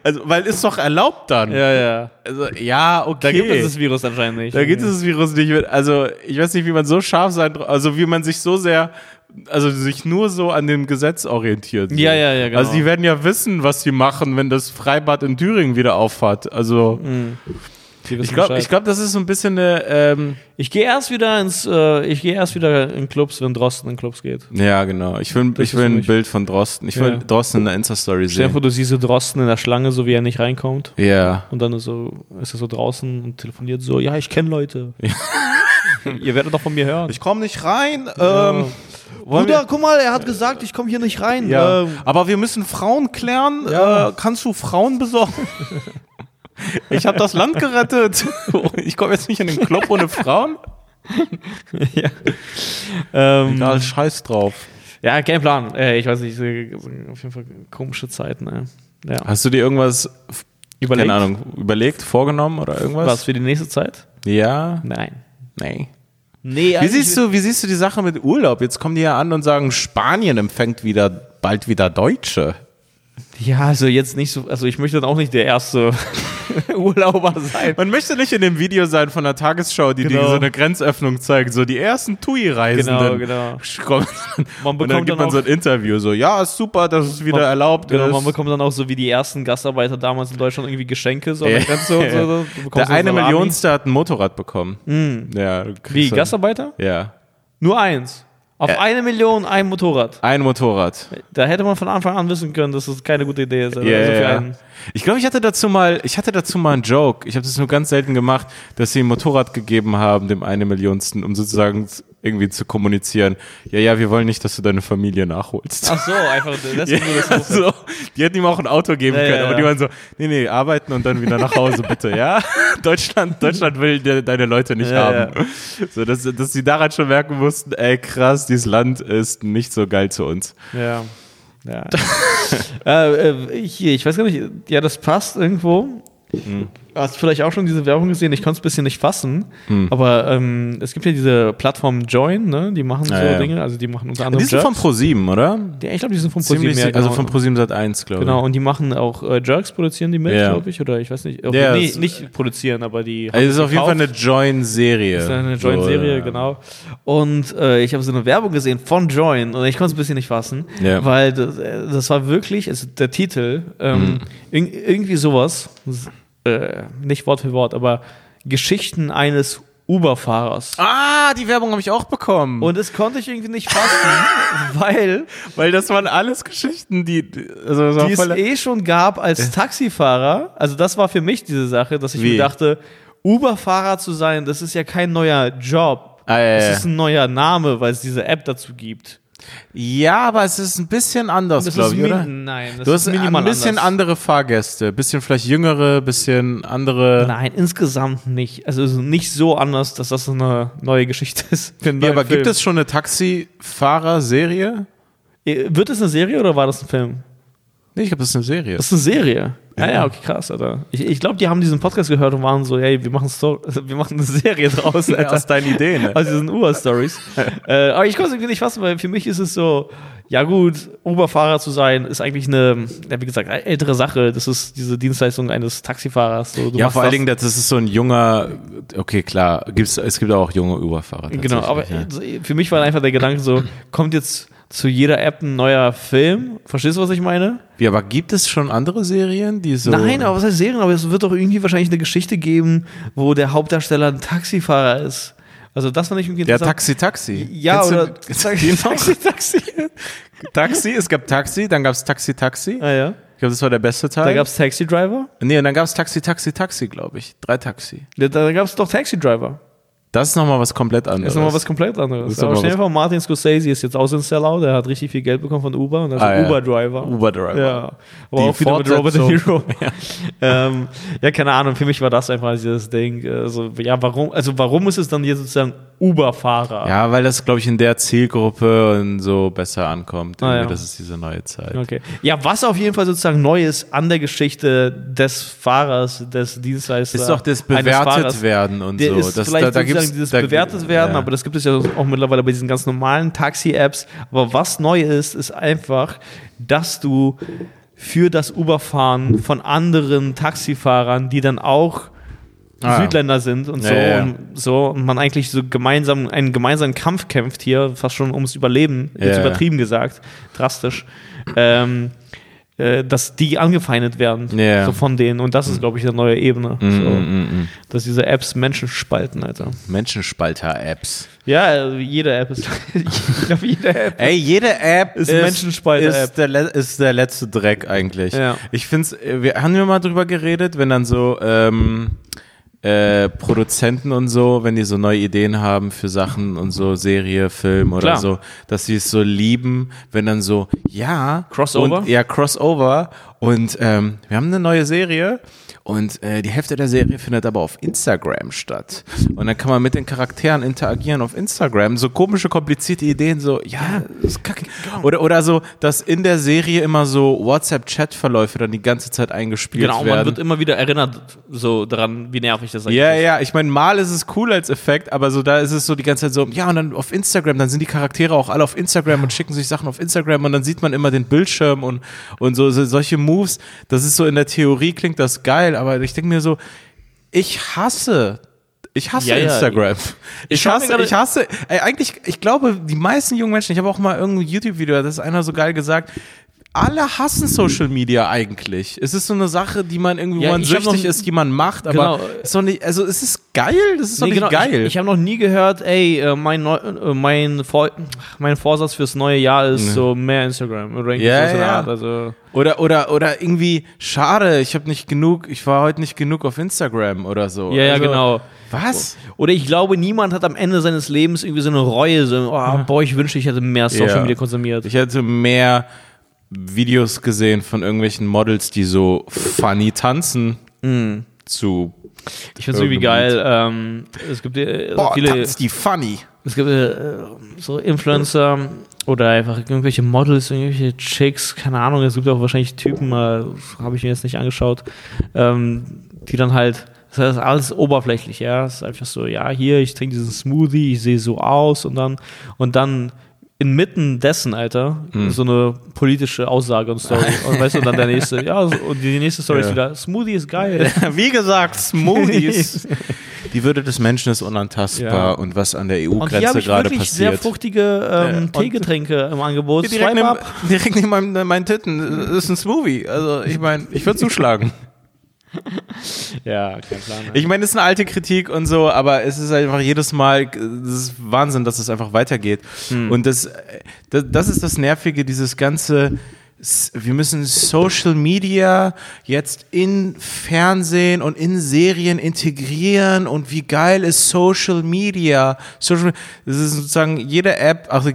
Also, weil ist doch erlaubt dann. Ja, ja. Also, ja, okay. Da gibt es das Virus anscheinend nicht. Da gibt es das Virus nicht. Also, ich weiß nicht, wie man so scharf sein, also wie man sich so sehr, also sich nur so an dem Gesetz orientiert. Ja, ja, ja, genau. Also, die werden ja wissen, was sie machen, wenn das Freibad in Thüringen wieder aufhat. Also, wissen ich glaube, glaub, das ist so ein bisschen eine, ähm, ich gehe erst wieder ins, äh, ich gehe erst wieder in Clubs, wenn Drosten in Clubs geht. Ja, genau. Ich will, Das ich will ein. Bild von Drosten. Ich will Ja. Drosten in der Insta-Story sehen. vor, du siehst so Drosten in der Schlange, so wie er nicht reinkommt. Ja. Und dann ist, so, ist er so draußen und telefoniert so, ja, ich kenne Leute. Ihr werdet doch von mir hören. komme nicht rein. Ja. Ähm, Bruder, guck mal, er hat gesagt, ich komme hier nicht rein. ja. Ähm, Aber wir müssen Frauen klären. Ja. Äh, kannst du Frauen besorgen? *laughs* ich habe das Land gerettet. Ich komme jetzt nicht in den Club ohne Frauen. *laughs* ähm, Egal, scheiß drauf. ja, kein Plan. Äh, ich weiß nicht, auf jeden Fall komische Zeiten. Äh. Ja. Hast du dir irgendwas, Überlegt? keine Ahnung, überlegt, vorgenommen oder irgendwas? Was für die nächste Zeit? Ja. Nein. Nee. Nee, Wie siehst du, wie siehst du die Sache mit Urlaub? Jetzt kommen die ja an und sagen, Spanien empfängt wieder bald wieder Deutsche. Ja, also jetzt nicht so, also ich möchte dann auch nicht der erste *laughs* Urlauber sein. Man möchte nicht in dem Video sein von der Tagesschau, die, die Genau. so eine Grenzöffnung zeigt, so die ersten TUI-Reisenden. Genau, genau. *laughs* Man Und dann bekommt gibt dann man so ein Interview, so, ja, ist super, dass es wieder Man- erlaubt genau, ist. man bekommt dann auch so wie die ersten Gastarbeiter damals in Deutschland irgendwie Geschenke, so Ja. Grenze und so. *laughs* Bekommst der so eine. Millionste hat ein Motorrad bekommen. Ja, du Wie, Gastarbeiter? Ja. Nur eins. Auf Ja. eine Million ein Motorrad. Ein Motorrad. Da hätte man von Anfang an wissen können, dass das keine gute Idee ist. Ja, also einen- Ich glaube, ich hatte dazu mal, ich hatte dazu mal einen Joke. Ich habe das nur ganz selten gemacht, dass sie ein Motorrad gegeben haben, dem eine Millionsten, um sozusagen irgendwie zu kommunizieren. Ja, ja, wir wollen nicht, dass du deine Familie nachholst. Ach so, einfach *laughs* das ja, das so. Die hätten ihm auch ein Auto geben können, aber die waren so, nee, nee, arbeiten und dann wieder nach Hause, bitte, ja? *laughs* Deutschland, Deutschland will de, deine Leute nicht haben. So, dass, dass sie daran schon merken mussten, ey, krass, dieses Land ist nicht so geil zu uns. Ja. Ja. *laughs* äh, äh, hier, ich weiß gar nicht, ja, das passt irgendwo. Mhm. Hast vielleicht auch schon diese Werbung gesehen? Ich konnte es ein bisschen nicht fassen, hm. aber ähm, es gibt ja diese Plattform Join, ne? die machen so ja. Dinge, also die machen unter anderem. Die sind Jerks. von Pro7, oder? Ja, ich glaube, die sind von Pro7. Ja, genau. Also von Pro7 Sat 1, glaube ich. Genau, und die machen auch äh, Jerks, produzieren die mit, ja. glaube ich, oder ich weiß nicht. Ja, nee, nicht produzieren, aber die. Also es ist auf jeden Fall eine Join-Serie. Das ist eine Join-Serie, so, genau. Und äh, ich habe so eine Werbung gesehen von Join und ich konnte es ein bisschen nicht fassen, weil das, äh, das, war wirklich, also der Titel, ähm, mhm. irgendwie sowas äh, nicht Wort für Wort, aber Geschichten eines Uber-Fahrers. Ah, die Werbung habe ich auch bekommen. Und das konnte ich irgendwie nicht fassen, *laughs* weil weil das waren alles Geschichten, die also die es eh schon gab als Taxifahrer. Also das war für mich diese Sache, dass ich Wie? mir dachte, Uber-Fahrer zu sein, das ist ja kein neuer Job. Ah, ja, das ist ein neuer Name, weil es diese App dazu gibt. Ja, aber es ist ein bisschen anders, glaube ich, oder? Nein, das du hast ist minimal ein bisschen anders. andere Fahrgäste, bisschen vielleicht jüngere, bisschen andere. Nein, insgesamt nicht. Also nicht so anders, dass das eine neue Geschichte ist. Ja, aber Film. gibt es schon eine Taxifahrer-Serie? Wird es eine Serie oder war das ein Film? Nee, ich glaube, das ist eine Serie. Das ist eine Serie. Ja, ja, okay, krass, Alter. Ich, ich glaube, die haben diesen Podcast gehört und waren so, hey, wir machen, Sto *laughs* wir machen eine Serie draus. Alter. Aus deinen Ideen, ne? Aus diesen Uber-Stories. *laughs* äh, aber ich konnte es irgendwie nicht fassen, weil für mich ist es so, ja gut, Uber-Fahrer zu sein, ist eigentlich eine, ja, wie gesagt, ältere Sache. Das ist diese Dienstleistung eines Taxifahrers. So, ja, vor allen Dingen, das ist so ein junger, okay, klar, gibt's, es gibt auch junge Uber-Fahrer. Genau, aber ja. für mich war einfach der Gedanke so, kommt jetzt zu jeder App ein neuer Film. Verstehst du, was ich meine? Wie, aber gibt es schon andere Serien, die so. Nein, aber was heißt Serien? Aber es wird doch irgendwie wahrscheinlich eine Geschichte geben, wo der Hauptdarsteller ein Taxifahrer ist. Also das fand ich irgendwie interessant. Der Taxi Taxi. Ja, Kennst oder Taxi Taxi. Taxi. Taxi, es gab Taxi, dann gab es Taxi Taxi. Ah ja. Ich glaube, das war der beste Teil. Da gab es Taxi Driver? Nee, und dann gab es Taxi Taxi Taxi, glaube ich. Drei Taxi. Ja, da gab es doch Taxi Driver. Das ist nochmal was komplett anderes. Das ist nochmal was komplett anderes. Aber stell dir vor, Martin Scorsese ist jetzt auch so ein Sellout, der hat richtig viel Geld bekommen von Uber und das ah, ist Uber-Driver. Uber-Driver. Ja. Aber Die auch wieder mit Robert De Niro. *laughs* Ja. ähm, ja, keine Ahnung, für mich war das einfach dieses Ding. Also, ja, warum, also warum ist es dann hier sozusagen Uber-Fahrer? Ja, weil das, glaube ich, in der Zielgruppe und so besser ankommt. Ah, ja. Das ist diese neue Zeit. Okay. Ja, was auf jeden Fall sozusagen neu ist an der Geschichte des Fahrers, des Dienstleisters. Ist doch das bewertet werden und der so. Ist das, vielleicht da, da gibt's, dieses da, bewertet werden, ja. aber das gibt es ja auch mittlerweile bei diesen ganz normalen Taxi-Apps. Aber was neu ist, ist einfach, dass du für das Uberfahren von anderen Taxifahrern, die dann auch ah. Südländer sind und so, ja, ja. und so und man eigentlich so gemeinsam einen gemeinsamen Kampf kämpft hier, fast schon ums Überleben, jetzt übertrieben gesagt, drastisch. Ähm, äh, dass die angefeindet werden so von denen. Und das ist glaube ich eine neue Ebene mm, so, mm, mm, dass diese Apps Menschen spalten Alter. Menschenspalter-Apps. Ja jede App ist *laughs* ich glaube jede App ey jede App ist, ist Menschenspalter ist der, ist der letzte Dreck eigentlich. Ja. ich finde es wir haben wir mal drüber geredet wenn dann so ähm, äh, Produzenten und so, wenn die so neue Ideen haben für Sachen und so Serie, Film oder Klar. so, dass sie es so lieben, wenn dann so, ja, Crossover? Und, ja, Crossover und ähm, wir haben eine neue Serie und äh, die Hälfte der Serie findet aber auf Instagram statt. Und dann kann man mit den Charakteren interagieren auf Instagram. So komische, komplizierte Ideen, so, ja, das ist kacke. Oder, oder so, dass in der Serie immer so WhatsApp-Chat-Verläufe dann die ganze Zeit eingespielt genau, werden. man wird immer wieder erinnert so daran, wie nervig das eigentlich Ja, ist. ja, ich meine, mal ist es cool als Effekt, aber so da ist es so die ganze Zeit so, ja, und dann auf Instagram, dann sind die Charaktere auch alle auf Instagram und schicken sich Sachen auf Instagram und dann sieht man immer den Bildschirm und, und so, so solche Moves. Das ist so in der Theorie klingt das geil, aber ich denke mir so, ich hasse ich hasse Ja, ja. Instagram. Ich, Ich hasse, ich hasse, ey, eigentlich, ich glaube, die meisten jungen Menschen, ich habe auch mal irgendein YouTube-Video, das ist einer so geil gesagt, alle hassen Social Media eigentlich. Es ist so eine Sache, die man irgendwie, Ja, wo man süchtig noch- ist, die man macht, aber Genau. ist doch nicht, also es ist geil, das ist doch Nee, nicht genau, geil. Ich, ich habe noch nie gehört, ey, äh, mein, Neu äh, mein, Vor mein Vorsatz fürs neue Jahr ist so mehr Instagram oder irgendwie Ja, so ja. Also, Oder, oder, oder irgendwie, schade, ich habe nicht genug, ich war heute nicht genug auf Instagram oder so. ja, ja, also, genau. Was? Oder ich glaube, niemand hat am Ende seines Lebens irgendwie so eine Reue, so, oh, boah, ich wünschte, ich hätte mehr Social. Media konsumiert. Ich hätte mehr Videos gesehen von irgendwelchen Models, die so funny tanzen zu Ich finde es irgendwie geil. Ähm, es gibt äh, Boah, viele, tanzt die funny. es gibt äh, so Influencer oder einfach irgendwelche Models, irgendwelche Chicks, keine Ahnung. Es gibt auch wahrscheinlich Typen, äh, habe ich mir jetzt nicht angeschaut, ähm, die dann halt das ist alles oberflächlich, ja. Es ist einfach so, ja, hier, ich trinke diesen Smoothie, ich sehe so aus und dann und dann inmitten dessen, Alter, Hm. so eine politische Aussage und Story. *laughs* Und weißt du, dann der nächste, ja, so- und die nächste Story ist Ja. wieder, Smoothie ist geil. *laughs* Wie gesagt, Smoothies. *laughs* Die Würde des Menschen ist unantastbar Ja. und was an der Und hier habe EU-Grenze ich gerade wirklich sehr passiert. fruchtige ähm, Ja, Teegetränke im Angebot. direkt neben, direkt neben meinem, meinen Titten das ist ein Smoothie. Also ich meine, ich würde zuschlagen. *laughs* Ja, kein Plan. Ich meine, das ist eine alte Kritik und so, aber es ist einfach jedes Mal, das ist Wahnsinn, dass es einfach weitergeht. Und das, das, das ist das Nervige, dieses ganze, wir müssen Social Media jetzt in Fernsehen und in Serien integrieren und wie geil ist Social Media. Social, das ist sozusagen jede App, ach,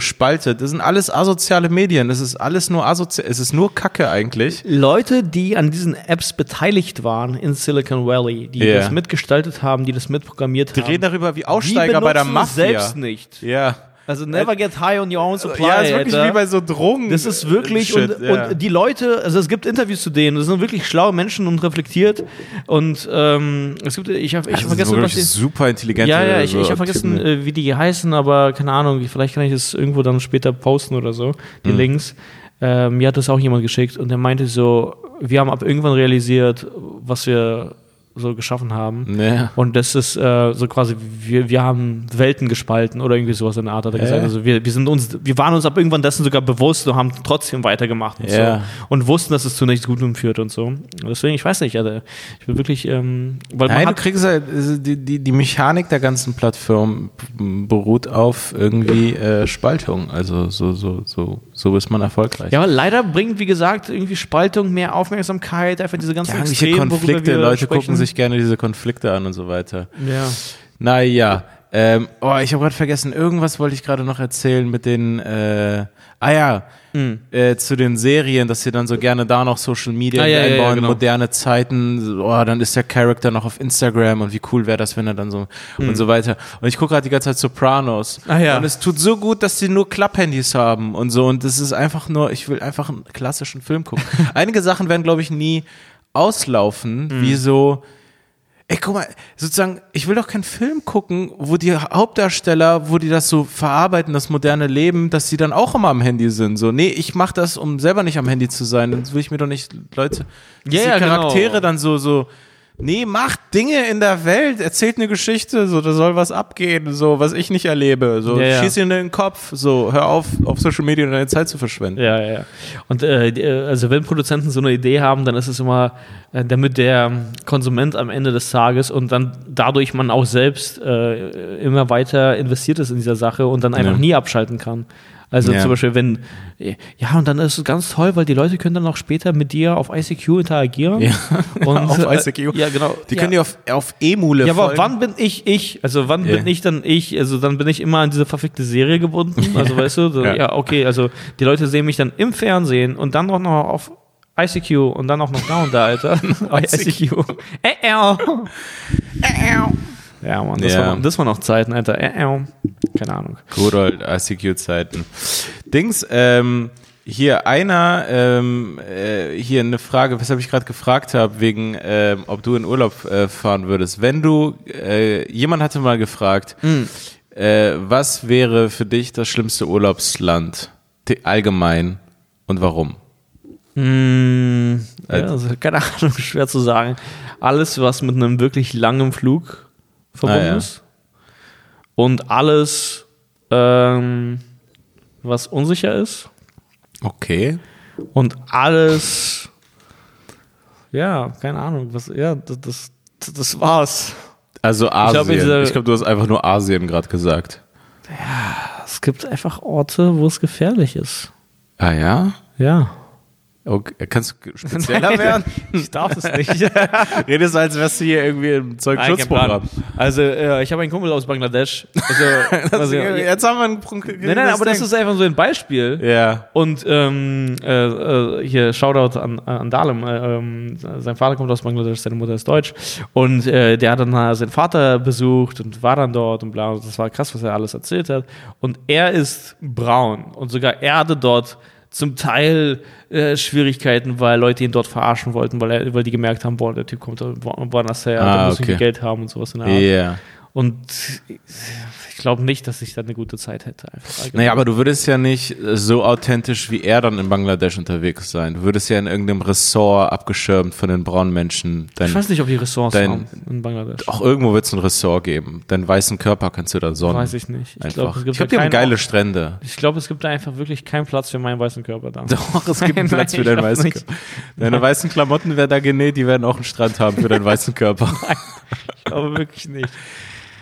spaltet, das sind alles asoziale Medien, das ist alles nur asozial, es ist nur Kacke eigentlich. Leute, die an diesen Apps beteiligt waren in Silicon Valley, die Ja. das mitgestaltet haben, die das mitprogrammiert Die haben, reden darüber wie die Aussteiger bei der Mafia. selbst nicht. Ja. Also never get high on your own supply. ja, ist wirklich Alter. wie bei so Drogen. Das ist wirklich, Shit, und, ja. und die Leute, also es gibt Interviews zu denen, das sind wirklich schlaue Menschen und reflektiert. Und ähm, es gibt, ich habe ich das hab vergessen, was die, super intelligente Ja, ja, ich, so ich habe vergessen, Typen. äh, wie die heißen, aber keine Ahnung, vielleicht kann ich das irgendwo dann später posten oder so, die Links. Äh, mir hat das auch jemand geschickt und der meinte so, wir haben ab irgendwann realisiert, was wir so geschaffen haben. Ja. Und das ist äh, so quasi, wir, wir haben Welten gespalten oder irgendwie sowas in der Art, hat er gesagt. Also wir, wir sind uns, wir waren uns ab irgendwann dessen sogar bewusst und haben trotzdem weitergemacht und Ja. so. Und wussten, dass es zu nichts Gutem führt und so. Deswegen, ich weiß nicht, Alter. Ich bin wirklich, ähm, weil man Nein, du kriegst halt, also die, die, die Mechanik der ganzen Plattform beruht auf irgendwie äh, Spaltung. Also so, so, so, so ist man erfolgreich. Ja, aber leider bringt, wie gesagt, irgendwie Spaltung mehr Aufmerksamkeit, einfach diese ganzen Ja, Extremen, Konflikte, Leute sprechen. gucken sich gerne diese Konflikte an und so weiter. Ja. Naja, ähm, oh, ich habe gerade vergessen, irgendwas wollte ich gerade noch erzählen mit den, äh, ah ja, Hm. äh, zu den Serien, dass sie dann so gerne da noch Social Media Ah, ja, ja, ja, einbauen, genau. moderne Zeiten, oh, dann ist der Charakter noch auf Instagram und wie cool wäre das, wenn er dann so und so weiter. Und ich gucke gerade die ganze Zeit Sopranos. Ah, ja. Und es tut so gut, dass sie nur Klapphandys haben und so. Und das ist einfach nur, ich will einfach einen klassischen Film gucken. *laughs* Einige Sachen werden, glaube ich, nie auslaufen, Hm. wie so, Ey, guck mal, sozusagen, ich will doch keinen Film gucken, wo die Hauptdarsteller, wo die das so verarbeiten, das moderne Leben, dass sie dann auch immer am Handy sind. So, nee, ich mach das, um selber nicht am Handy zu sein. Dann will ich mir doch nicht, Leute, Ja, die genau. Charaktere dann so, so, nee, macht Dinge in der Welt, erzählt eine Geschichte, so, da soll was abgehen, so, was ich nicht erlebe. So, Ja, ja. schieß ihn in den Kopf, so, hör auf, auf Social Media deine Zeit zu verschwenden. Ja, ja, ja. Und äh, äh, also wenn Produzenten so eine Idee haben, dann ist es immer, äh, damit der Konsument am Ende des Tages und dann dadurch man auch selbst äh, immer weiter investiert ist in dieser Sache und dann einfach Ja. nie abschalten kann. Also Ja. zum Beispiel, wenn, ja, und dann ist es ganz toll, weil die Leute können dann auch später mit dir auf ICQ interagieren. Ja. *laughs* Und, Auf äh, ICQ. Ja, genau. Die ja. können dir auf, auf Emule Ja, aber folgen. wann bin ich ich? Also wann bin ich dann ich? Also dann bin ich immer an diese verfickte Serie gebunden. Also weißt du, so, Ja. okay, also die Leute sehen mich dann im Fernsehen und dann auch noch auf ICQ und dann auch noch da und da, Alter. *laughs* ICQ. Äh, äh. Ja, Mann, das, Ja. War, noch- das war noch Zeiten, Alter. Äh, äh. Keine Ahnung. Good old ICQ-Zeiten. Dings, ähm, hier einer, ähm, äh, hier eine Frage, weshalb ich gerade gefragt habe, wegen, ähm, ob du in Urlaub äh, fahren würdest. Wenn du, äh, jemand hatte mal gefragt, äh, was wäre für dich das schlimmste Urlaubsland allgemein und warum? Hm, ja, also, keine Ahnung, *laughs* schwer zu sagen. Alles, was mit einem wirklich langen Flug verbunden Ah, ja. ist. Und alles, ähm, was unsicher ist. Okay. Und alles, ja, keine Ahnung, was, ja, das, das, das war's. Also Asien. ich glaube, du hast einfach nur Asien gerade gesagt. Es gibt einfach Orte, wo es gefährlich ist. Ah ja? Ja. Okay. Kannst du spezieller werden? ich darf es nicht. *laughs* Redest als wärst du hier irgendwie im Zeugenschutzprogramm. Also, äh, ich habe einen Kumpel aus Bangladesch. Also, *laughs* also, jetzt haben wir einen Nein, nein, aber das ist einfach so ein Beispiel. Ja. Und ähm, äh, äh, hier Shoutout an, an Dalem. Äh, ähm, sein Vater kommt aus Bangladesch, seine Mutter ist deutsch. Und äh, der hat dann seinen Vater besucht und war dann dort und bla. Und das war krass, was er alles erzählt hat. Und er ist braun. Und sogar er hatte dort zum Teil äh, Schwierigkeiten, weil Leute ihn dort verarschen wollten, weil, er, weil die gemerkt haben, boah, der Typ kommt woanders her, ah, der muss okay. Geld haben und sowas in der Art. Yeah. Und ich glaube nicht, dass ich da eine gute Zeit hätte. Einfach naja, aber du würdest ja nicht so authentisch wie er dann in Bangladesch unterwegs sein. Du würdest ja in irgendeinem Ressort abgeschirmt von den braunen Menschen. Dein, ich weiß nicht, ob die Ressorts dein, haben in Bangladesch. Auch irgendwo wird es ein Ressort geben. Deinen weißen Körper kannst du da sonnen. Weiß ich nicht. Ich glaube, es gibt, ich glaub, die haben geile Strände. ich glaube, es gibt da einfach wirklich keinen Platz für meinen weißen Körper da. Doch, es *laughs* gibt einen Nein, Platz für deinen weißen. Körper. Deine weißen Klamotten werden da genäht, die werden auch einen Strand haben für deinen weißen Körper. *laughs* Glaube wirklich nicht.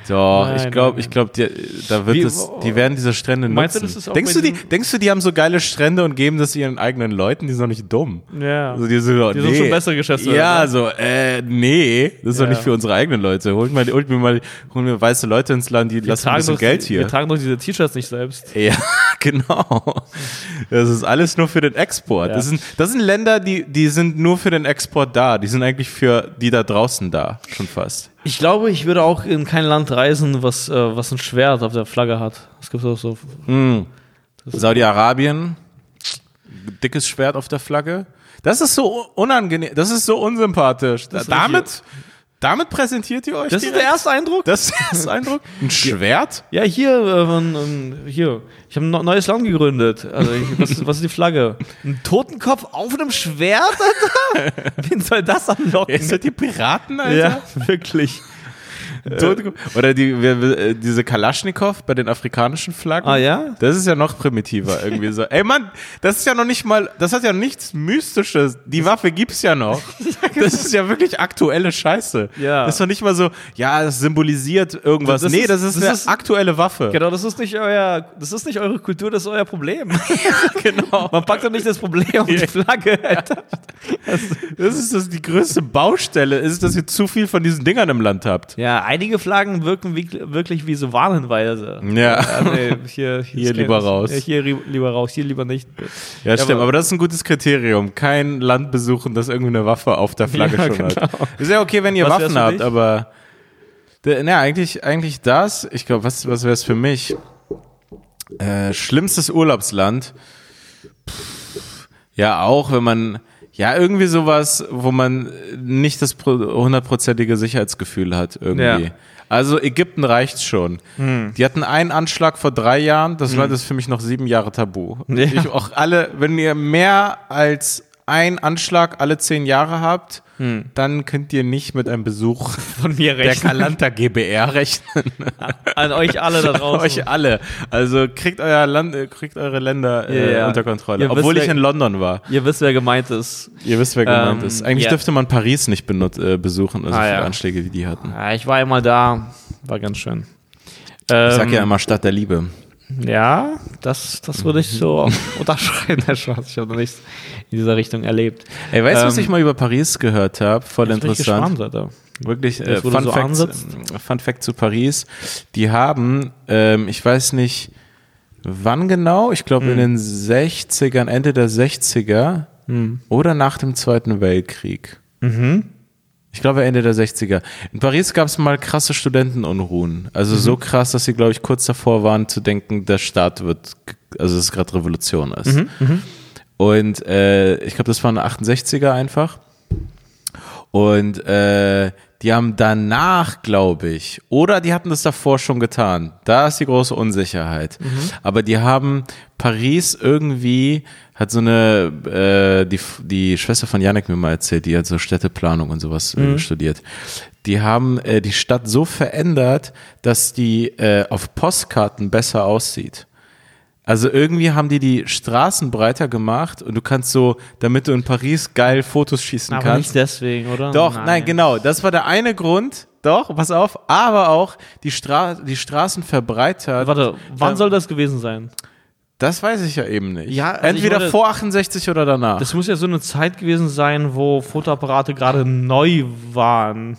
Doch, Nein, ich glaube, ich glaube, die, da wird Wie- es, die werden diese Strände nutzen. Meinst du, das ist auch denkst du, die, denkst du, die haben so geile Strände und geben das ihren eigenen Leuten? Die sind doch nicht dumm. Ja. Also die, so, Die nee. sind schon bessere Geschäftsführer, Ja, ne? so, äh, nee, das ist doch Ja. nicht für unsere eigenen Leute. Holt, mal, holt mir mal, holen mir weiße Leute ins Land, die lassen ein bisschen doch, Geld hier. Wir tragen doch diese T-Shirts nicht selbst. Ja, *laughs* genau. Das ist alles nur für den Export. Ja. Das, sind, das sind Länder, die, die sind nur für den Export da. Die sind eigentlich für die da draußen da, schon fast. Ich glaube, ich würde auch in kein Land reisen, was, äh, was ein Schwert auf der Flagge hat. Es gibt auch so. Hm. Saudi-Arabien, dickes Schwert auf der Flagge. Das ist so unangenehm, das ist so unsympathisch. Das damit, damit präsentiert ihr euch Das ist direkt? der erste Eindruck? Das ist der erste Eindruck? *laughs* Ein Schwert? Ja, hier, äh, ähm, hier. Ich habe ein neu- neues Land gegründet. Also, ich, was, was ist die Flagge? *laughs* Ein Totenkopf auf einem Schwert, Alter? *laughs* Wen soll das anlocken? Ist das die Piraten, Alter? ja, wirklich. Tote- Oder die, wir- äh, diese Kalaschnikow bei den afrikanischen Flaggen. Ah, ja? Das ist ja noch primitiver irgendwie so. Ey Mann, das ist ja noch nicht mal, das hat ja nichts Mystisches. Die Waffe gibt's ja noch. Das ist ja wirklich aktuelle Scheiße. Ja. Das ist doch nicht mal so, ja, das symbolisiert irgendwas. Das nee, das ist das eine ist- aktuelle Waffe. Genau, das ist nicht euer, das ist nicht eure Kultur, das ist euer Problem. *laughs* genau. Man packt doch nicht das Problem auf die Flagge, Alter. Das ist das die größte Baustelle, ist, dass ihr zu viel von diesen Dingern im Land habt. Ja, einige Flaggen wirken wie, wirklich wie so Warnhinweise. Ja. nee, hier, Hier ist lieber raus. Ja, hier lieber raus, hier lieber nicht. Ja, stimmt, aber- aber, das ist ein gutes Kriterium. Kein Land besuchen, das irgendwie eine Waffe auf der Flagge Ja, schon hat. genau. Ist ja okay, wenn ihr Was Waffen habt, aber na, eigentlich, eigentlich das. Ich glaube, was, was wäre es für mich? Äh, schlimmstes Urlaubsland. Pff, ja, auch wenn man, ja, irgendwie sowas, wo man nicht das pro- hundertprozentige Sicherheitsgefühl hat, irgendwie. Ja. Hm. Also Ägypten reicht schon. Die hatten einen Anschlag vor drei Jahren, das Land ist für mich noch sieben Jahre tabu. Ja. Ich auch alle, wenn ihr mehr als ein Anschlag alle zehn Jahre habt, dann könnt ihr nicht mit einem Besuch Von mir der rechnen. Kalanta GBR rechnen. *laughs* An euch alle da draußen. Euch alle. Also kriegt euer Land, äh, kriegt eure Länder äh, Ja, ja. unter Kontrolle. Ihr Obwohl wisst, ich in London war. Ihr wisst, wer gemeint ist. Ihr wisst, wer gemeint Ähm, ist. Eigentlich ja. dürfte man Paris nicht benut äh, besuchen, also Ah, viele ja. Anschläge, wie die hatten. Ja, ich war einmal da, war ganz schön. Ich sag ja Ähm, immer Stadt der Liebe. Ja, das, das würde ich so *laughs* unterschreiben, Herr Schwarz. Ich habe noch nichts in dieser Richtung erlebt. Ey, weißt du, was Ähm, ich mal über Paris gehört habe? Voll ich interessant. gespannt, Alter. Wirklich, äh, Fun, so Fact, ansetzt. äh, Fun Fact zu Paris. Die haben, ähm, ich weiß nicht, wann genau, ich glaube Hm. in den 60ern, Ende der 60er Hm. oder nach dem Zweiten Weltkrieg. Mhm. Ich glaube Ende der 60er. In Paris gab es mal krasse Studentenunruhen. Also Mhm. so krass, dass sie, glaube ich, kurz davor waren zu denken, der Staat wird, also dass es gerade Revolution ist. Mhm, Und äh, ich glaube, das waren 68er einfach. Und äh, die haben danach, glaube ich, oder die hatten das davor schon getan. Da ist die große Unsicherheit. Aber die haben Paris irgendwie, hat so eine, äh, die, die Schwester von Janek mir mal erzählt, die hat so Städteplanung und sowas äh, studiert. Die haben äh, die Stadt so verändert, dass die äh, auf Postkarten besser aussieht. Also irgendwie haben die die Straßen breiter gemacht und du kannst so, damit du in Paris geil Fotos schießen Aber kannst. nicht deswegen, oder? Doch, nein. genau. Das war der eine Grund. Doch, pass auf. Aber auch die, Stra die Straßen verbreitert. Warte, wann Ähm, soll das gewesen sein? Das weiß ich ja eben nicht. Ja, also Entweder meine- vor 68 oder danach. Das muss ja so eine Zeit gewesen sein, wo Fotoapparate gerade neu waren.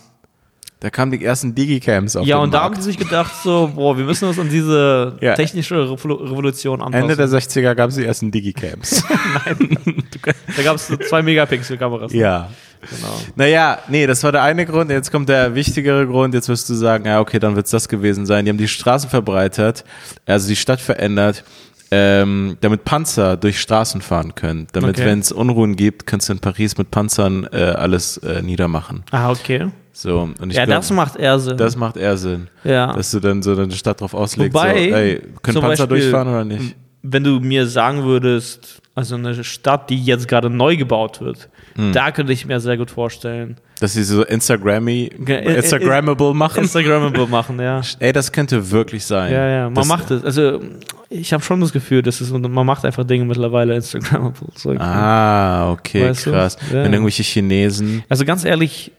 Da kamen die ersten Digicams auf ja, und da haben die sich gedacht, so, boah, wir müssen uns an diese *laughs* Ja. technische Revol- Revolution anpassen. Ende der 60er gab es die ersten Digicams. *laughs* da gab es so zwei Megapixel-Kameras. ja. Genau. Naja, nee, das war der eine Grund. Jetzt kommt der wichtigere Grund. Jetzt wirst du sagen, ja, okay, dann wird es das gewesen sein. Die haben die Straßen verbreitert, also die Stadt verändert, ähm, damit Panzer durch Straßen fahren können. Damit, Okay. wenn es Unruhen gibt, kannst du in Paris mit Panzern äh, alles äh, niedermachen. Ah, okay. So, und ich Ja, glaub, das macht eher Sinn. das macht eher Sinn. ja. Dass du dann so deine Stadt drauf auslegst, Wobei, so, ey, können Panzer Beispiel, durchfahren oder nicht? Wenn du mir sagen würdest, also eine Stadt, die jetzt gerade neu gebaut wird, Hm. da könnte ich mir sehr gut vorstellen. Dass sie so Instagrammy, äh, äh, Instagrammable machen. Instagrammable machen, ja. *laughs* Ey, das könnte wirklich sein. Ja, ja, man das, macht es. Also, ich habe schon das Gefühl, dass es, man macht einfach Dinge mittlerweile Instagrammable. So. Ah, okay, Weißt krass. Ja. Wenn irgendwelche Chinesen, Also ganz ehrlich,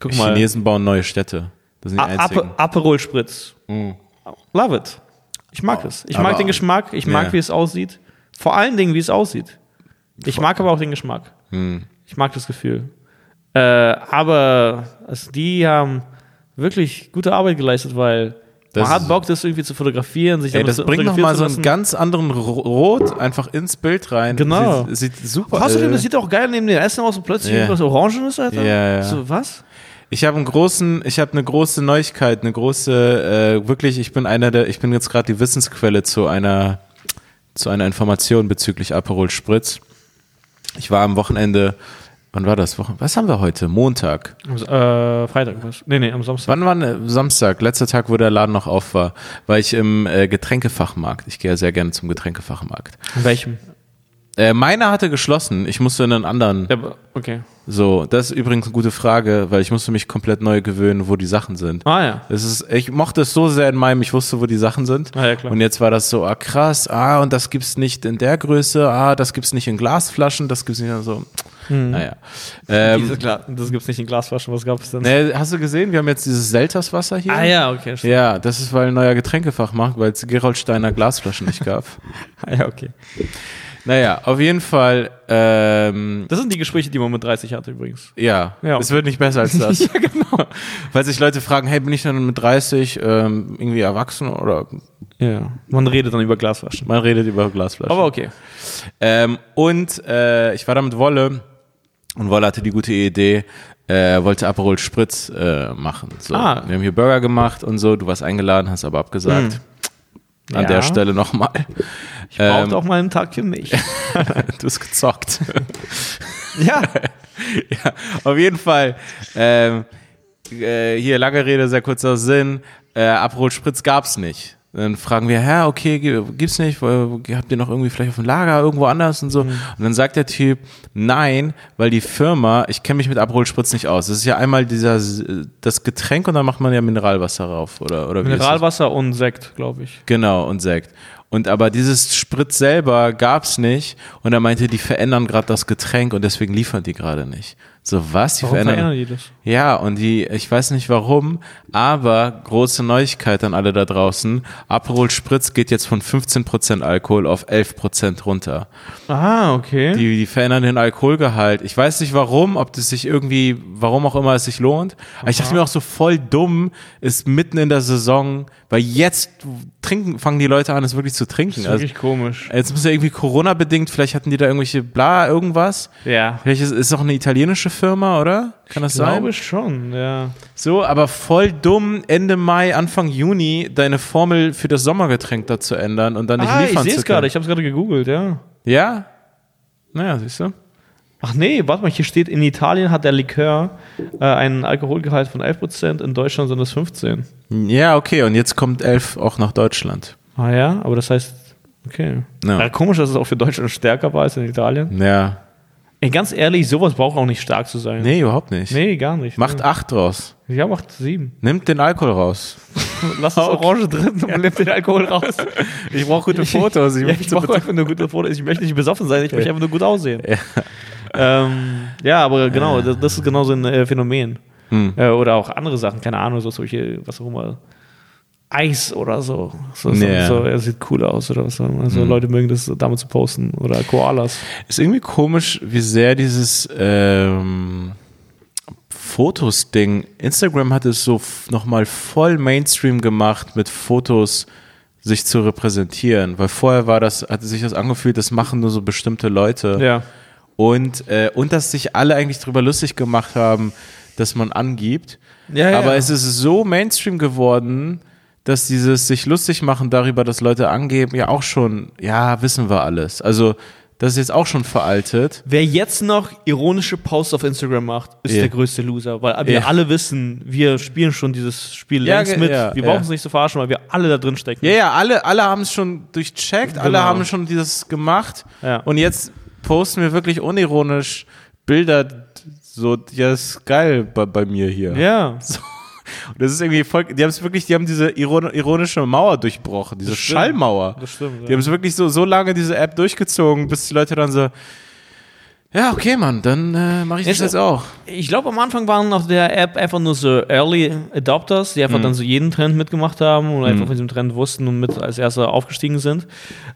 guck mal. Chinesen bauen neue Städte. Das sind die einzigen. Ape, Aperol Spritz. Mhm. Love it. Ich mag es. Ich aber- mag den Geschmack, ich mag, Ja. wie es aussieht. Vor allen Dingen, wie es aussieht. Ich mag aber auch den Geschmack. Hm. Ich mag das Gefühl. Äh, aber also die haben wirklich gute Arbeit geleistet, weil Das man hat Bock, das irgendwie zu fotografieren, sich Ey, das bringt nochmal so einen ganz anderen Ro- Rot einfach ins Bild rein. Genau. Sieht, sieht super Außerdem, äh, das sieht auch geil neben dem Essen aus und plötzlich Ja. irgendwas Orangenes, Alter. Ja, ja. So, was? Ich habe einen großen, ich habe eine große Neuigkeit, eine große, äh, wirklich, ich bin einer der, ich bin jetzt gerade die Wissensquelle zu einer, zu einer Information bezüglich Aperol Spritz. Ich war am Wochenende, wann war das? Wochen- Was haben wir heute? Montag. Am, äh, Freitag. Nee, nee, am Samstag. Wann war ne, Samstag? Letzter Tag, wo der Laden noch auf war, war ich im äh, Getränkefachmarkt. Ich gehe ja sehr gerne zum Getränkefachmarkt. In welchem? Äh, meiner hatte geschlossen. Ich musste in einen anderen. Ja, okay. So, das ist übrigens eine gute Frage, weil ich musste mich komplett neu gewöhnen, wo die Sachen sind. Ah ja. Es ist, ich mochte es so sehr in meinem, ich wusste, wo die Sachen sind. Ah, ja, klar. Und jetzt war das so, ah krass, ah, und das gibt's nicht in der Größe, ah, das gibt's nicht in Glasflaschen, das gibt's nicht in so. Naja. Ähm, Diese das gibt's nicht in Glasflaschen, was gab es denn? ne, hast du gesehen, wir haben jetzt dieses Selterswasser hier. Ah ja, okay. stimmt. Ja, das ist, weil ein neuer Getränkefachmarkt, weil es Gerolsteiner Glasflaschen nicht gab. *laughs* Ah, ja, okay. naja, auf jeden Fall, ähm, Das sind die Gespräche, die man mit 30 hatte übrigens. ja, Ja. es wird nicht besser als *laughs* das. ja, genau. *laughs* Weil sich Leute fragen, hey, bin ich dann mit 30 ähm, irgendwie erwachsen oder Ja. Man redet dann über Glasflaschen. man redet über Glasflaschen. Aber okay. Ähm, und äh, ich war da mit Wolle und Wolle hatte die gute Idee, äh, wollte Aperol Spritz äh, machen. So. Ah. Wir haben hier Burger gemacht und so, du warst eingeladen, hast aber abgesagt. An Ja. der Stelle nochmal. Ich brauchte Ähm, auch mal einen Tag für mich. *laughs* du hast gezockt. *laughs* ja. *laughs* ja, auf jeden Fall. Ähm, äh, hier, lange Rede, sehr kurzer Sinn. Äh, Aperol Spritz gab's nicht. Dann fragen wir, hä, okay, gi- gibt's nicht? Habt ihr noch irgendwie vielleicht auf dem Lager irgendwo anders und so? Und dann sagt der Typ, nein, weil die Firma, ich kenne mich mit Aperol Spritz nicht aus. Das ist ja einmal dieser, das Getränk und dann macht man ja Mineralwasser rauf, oder, oder? Mineralwasser und Sekt, glaube ich. Genau, und Sekt. Und aber dieses Spritz selber gab's nicht. Und er meinte, die verändern gerade das Getränk und deswegen liefern die gerade nicht. So was? Die Warum verändern. verändern die das? Ja, und die, ich weiß nicht warum, aber große Neuigkeit an alle da draußen. Aperol Spritz geht jetzt von 15% Alkohol auf 11% runter. Ah, okay. Die, die verändern den Alkoholgehalt. Ich weiß nicht warum, ob das sich irgendwie, warum auch immer es sich lohnt. Aber ich dachte mir auch so voll dumm, ist mitten in der Saison, weil jetzt trinken, fangen die Leute an, es wirklich zu trinken. das ist Also, wirklich komisch. jetzt muss ja irgendwie Corona-bedingt, vielleicht hatten die da irgendwelche bla, irgendwas. Ja. Vielleicht ist es auch eine italienische Firma, oder? Kann das Ich sein? glaube schon, ja. So, aber voll dumm, Ende Mai, Anfang Juni deine Formel für das Sommergetränk da zu ändern und dann nicht ah, ich liefern sehe zu es gerade, können. ich habe es gerade gegoogelt, ja. Ja? Naja, siehst du? Ach nee, warte mal, hier steht, in Italien hat der Likör äh, einen Alkoholgehalt von 11%, in Deutschland sind es 15. Ja, okay, und jetzt kommt elf auch nach Deutschland. Ah ja, aber das heißt, okay. Ja. Ja. komisch, dass es auch für Deutschland stärker war als in Italien. Ja. Ey, ganz ehrlich, sowas braucht auch nicht stark zu sein. Nee, überhaupt nicht. Nee, gar nicht. Macht acht draus. nee. Ja, macht sieben. Nimmt den Alkohol raus. *laughs* Lass das Orange drin und nimmt den Alkohol raus. *laughs* Ich brauche gute Fotos. Ich ja, möchte ich brauche einfach nur gute Fotos. Ich möchte nicht besoffen sein, ich möchte einfach nur gut aussehen. Ja. Ähm, ja, aber genau, das, das ist genau so ein äh, Phänomen. Hm. Äh, oder auch andere Sachen, keine Ahnung, so solche, was auch immer. Eis oder so. So, Ja. so, er sieht cool aus oder was. Also Mhm. Leute mögen das damit zu posten oder Koalas. Ist irgendwie komisch, wie sehr dieses ähm, Fotos-Ding. Instagram hat es so nochmal voll Mainstream gemacht, mit Fotos sich zu repräsentieren. Weil vorher war das, hatte sich das angefühlt, das machen nur so bestimmte Leute. Ja. Und, äh, und dass sich alle eigentlich drüber lustig gemacht haben, dass man angibt. Ja, ja. Aber es ist so Mainstream geworden, dass dieses sich lustig machen darüber, dass Leute angeben, ja auch schon, ja, wissen wir alles. Also, das ist jetzt auch schon veraltet. Wer jetzt noch ironische Posts auf Instagram macht, ist Ja. der größte Loser, weil wir Ja. alle wissen, wir spielen schon dieses Spiel Ja, längst mit. ja, wir brauchen es nicht zu verarschen, weil wir alle da drin stecken. Ja, ja, alle, alle haben es schon durchcheckt, alle Genau. haben schon dieses gemacht. Ja. Und jetzt posten wir wirklich unironisch Bilder, so, ja, ist geil bei, bei mir hier. Ja. *laughs* Und das ist irgendwie voll, die haben es wirklich, die haben diese iron- ironische Mauer durchbrochen, diese Das. Schallmauer. Das stimmt, Die ja. haben es wirklich so, so lange diese App durchgezogen, bis die Leute dann so, ja, okay, Mann, dann äh, mache ich das jetzt auch. Ich glaube, am Anfang waren auf der App einfach nur so Early Adopters, die Mhm. einfach dann so jeden Trend mitgemacht haben und einfach von diesem Trend wussten und mit als Erste aufgestiegen sind.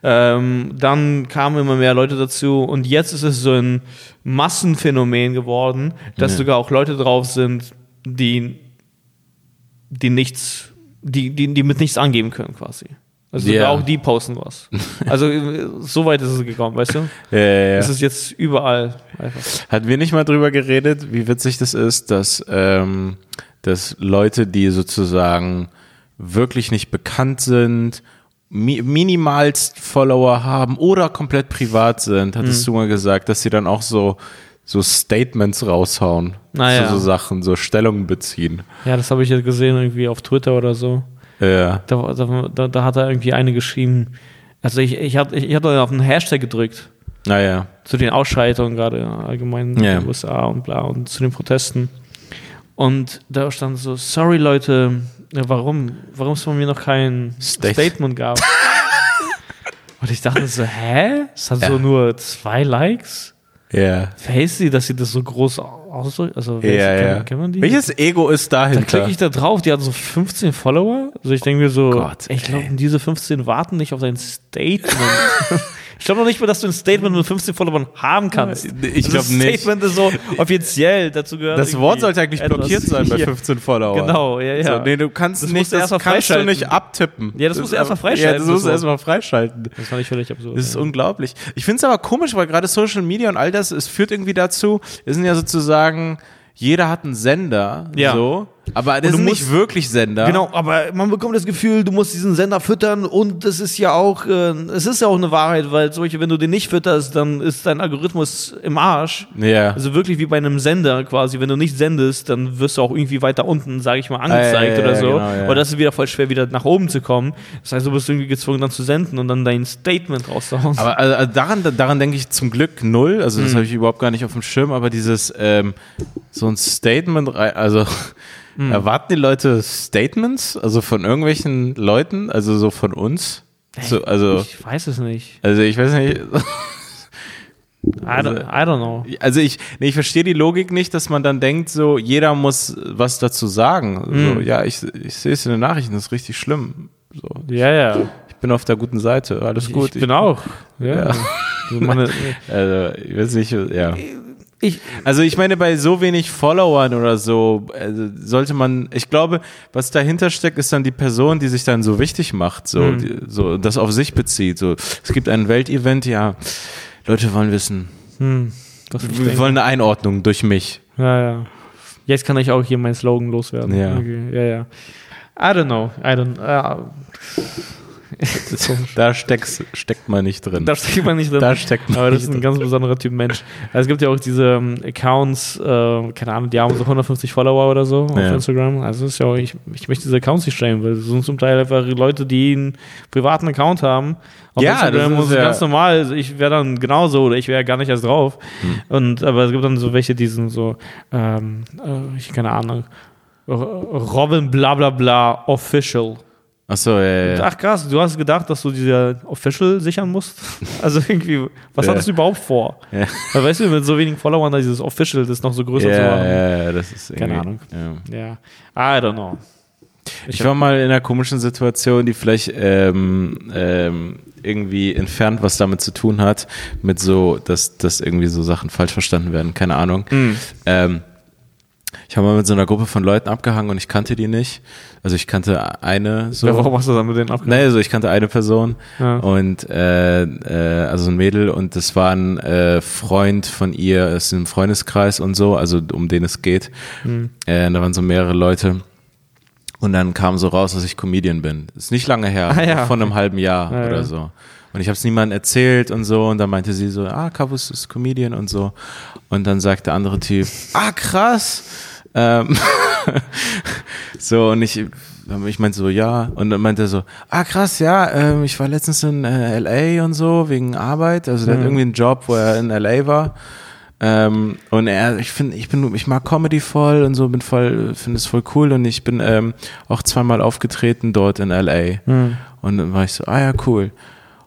Ähm, dann kamen immer mehr Leute dazu und jetzt ist es so ein Massenphänomen geworden, dass Ja. sogar auch Leute drauf sind, die, die nichts, die, die, die mit nichts angeben können quasi. Also Ja. auch die posten was. Also so weit ist es gekommen, weißt du? *laughs* Ja, ja, ja. Es ist jetzt überall einfach. Hatten wir nicht mal drüber geredet, wie witzig das ist, dass, ähm, dass Leute, die sozusagen wirklich nicht bekannt sind, mi minimalst Follower haben oder komplett privat sind, hattest du mal gesagt, dass sie dann auch so, so Statements raushauen. Naja. So, so Sachen, so Stellungen beziehen. Ja, das habe ich jetzt gesehen, irgendwie auf Twitter oder so. Ja. Da, da, da, hat er irgendwie eine geschrieben. Also ich, ich habe ich hab da auf einen Hashtag gedrückt Naja. zu den Ausschreitungen gerade allgemein in Ja. den USA und bla und zu den Protesten. Und da stand so, sorry Leute, warum, warum es von mir noch kein State- Statement gab. *laughs* und ich dachte so, hä? Es hat so Ja. nur zwei Likes? Ja. Verhält sie, dass sie das so groß ausdrückt? Also, Ja, ist, ja. Kennt, kennt man die? Welches Ego ist Dann dahinter? klicke ich da drauf, die hat so 15 Follower. Also ich denke mir so, Gott, ich glaube, diese 15 warten nicht auf dein Statement. *laughs* ich glaube noch nicht mal, dass du ein Statement mit 15 Followern haben kannst. Ich glaub das nicht. Statement ist so offiziell, dazu gehört das Wort sollte eigentlich etwas. blockiert sein bei *laughs* Ja. 15 Follower. Genau, ja, ja. So, nee, du kannst Das nicht, das kannst du freischalten. nicht abtippen. Ja, das musst du erst mal Ja, freischalten, das musst du erst mal freischalten. Das fand ich völlig absurd. Das ist ja. unglaublich. Ich finde es aber komisch, weil gerade Social Media und all das, es führt irgendwie dazu, wir sind ja sozusagen, jeder hat einen Sender, Ja. so, aber das musst- nicht wirklich Sender. Genau, aber man bekommt das Gefühl, du musst diesen Sender füttern und das ist ja auch, äh, es ist ja auch eine Wahrheit, weil solche, wenn du den nicht fütterst, dann ist dein Algorithmus im Arsch. Ja. Also wirklich wie bei einem Sender quasi, wenn du nicht sendest, dann wirst du auch irgendwie weiter unten, sage ich mal, angezeigt Ah, ja, ja, oder ja, so. genau, ja. Und das ist wieder voll schwer, wieder nach oben zu kommen. Das heißt, du bist irgendwie gezwungen, dann zu senden und dann dein Statement rauszuhauen. Aber also, also daran, daran denke ich zum Glück null. Also Hm. das habe ich überhaupt gar nicht auf dem Schirm. Aber dieses ähm, so ein Statement, also Hm. erwarten die Leute Statements, also von irgendwelchen Leuten, also so von uns. So, also ich weiß es nicht. also ich weiß nicht. I don't, I don't know. Also ich, nee, ich verstehe die Logik nicht, dass man dann denkt, so jeder muss was dazu sagen. So, Hm. ja, ich, ich sehe es in den Nachrichten, das ist richtig schlimm. So, Ja, ja. ich bin auf der guten Seite, alles gut. Ich bin auch. Ja. Ja. *laughs* Also also, ich weiß nicht, ja. Ich, Also ich meine, bei so wenig Followern oder so also sollte man, ich glaube, was dahinter steckt, ist dann die Person, die sich dann so wichtig macht, so, Mhm. die, so das auf sich bezieht. So, es gibt ein Weltevent, ja, Leute wollen wissen, hm, ich wir wollen eine Einordnung durch mich. Ja, ja. Jetzt kann ich auch hier meinen Slogan loswerden. Ja. Okay, ja, ja. I don't know. I don't. Uh, Da steckst, steckt man nicht drin. da steckt man nicht drin. Da steckt man Aber das ist ein drin. ganz besonderer Typ Mensch. Also es gibt ja auch diese ähm, Accounts, äh, keine Ahnung, die haben so 150 Follower oder so auf Ja. Instagram. Also es ist ja auch, ich, ich möchte diese Accounts nicht stellen, weil das sind zum Teil einfach Leute, die einen privaten Account haben. Auf Ja, Instagram das ist ja- ganz normal. Also ich wäre dann genauso oder ich wäre gar nicht erst drauf. Hm. Und aber es gibt dann so welche, die sind so, ähm, äh, ich keine Ahnung, Robin bla bla bla official. Achso, ja, ja, ja. Ach krass, du hast gedacht, dass du diese Official sichern musst? *laughs* Also irgendwie, was hattest du überhaupt vor? Ja. Weil weißt du, mit so wenigen Followern dieses Official das noch so größer zu Ja, machen. ja, ja, das ist Keine irgendwie- Ahnung. Ja. Ja. I don't know. Ich, ich war mal in einer komischen Situation, die vielleicht ähm, ähm, irgendwie entfernt was damit zu tun hat, mit so, dass, dass irgendwie so Sachen falsch verstanden werden, keine Ahnung. Mhm. Ähm, ich habe mal mit so einer Gruppe von Leuten abgehangen und ich kannte die nicht. Also ich kannte eine so. Ja, warum hast du dann mit denen abgehangen? Nee, also ich kannte eine Person ja. und äh, äh, also ein Mädel und das war ein äh, Freund von ihr, ist im Freundeskreis und so, also um den es geht. Mhm. Äh, da waren so mehrere Leute. Und dann kam so raus, dass ich Comedian bin. Ist nicht lange her, ah, ja. von einem halben Jahr ja, oder so. Und ich habe es niemandem erzählt und so. Und dann meinte sie so, ah, Kavus ist Comedian und so. Und dann sagt der andere Typ, ah, krass. Ähm *laughs* so, und ich, ich meinte so, ja. Und dann meinte er so, ah, krass, ja, ähm, ich war letztens in äh, L.A. und so, wegen Arbeit. Also der mhm. hat irgendwie einen Job, wo er in L.A. war. Ähm, und er, ich finde, ich bin, ich mag Comedy voll und so, bin voll, finde es voll cool und ich bin ähm, auch zweimal aufgetreten dort in LA. Mhm. Und dann war ich so, ah ja, cool.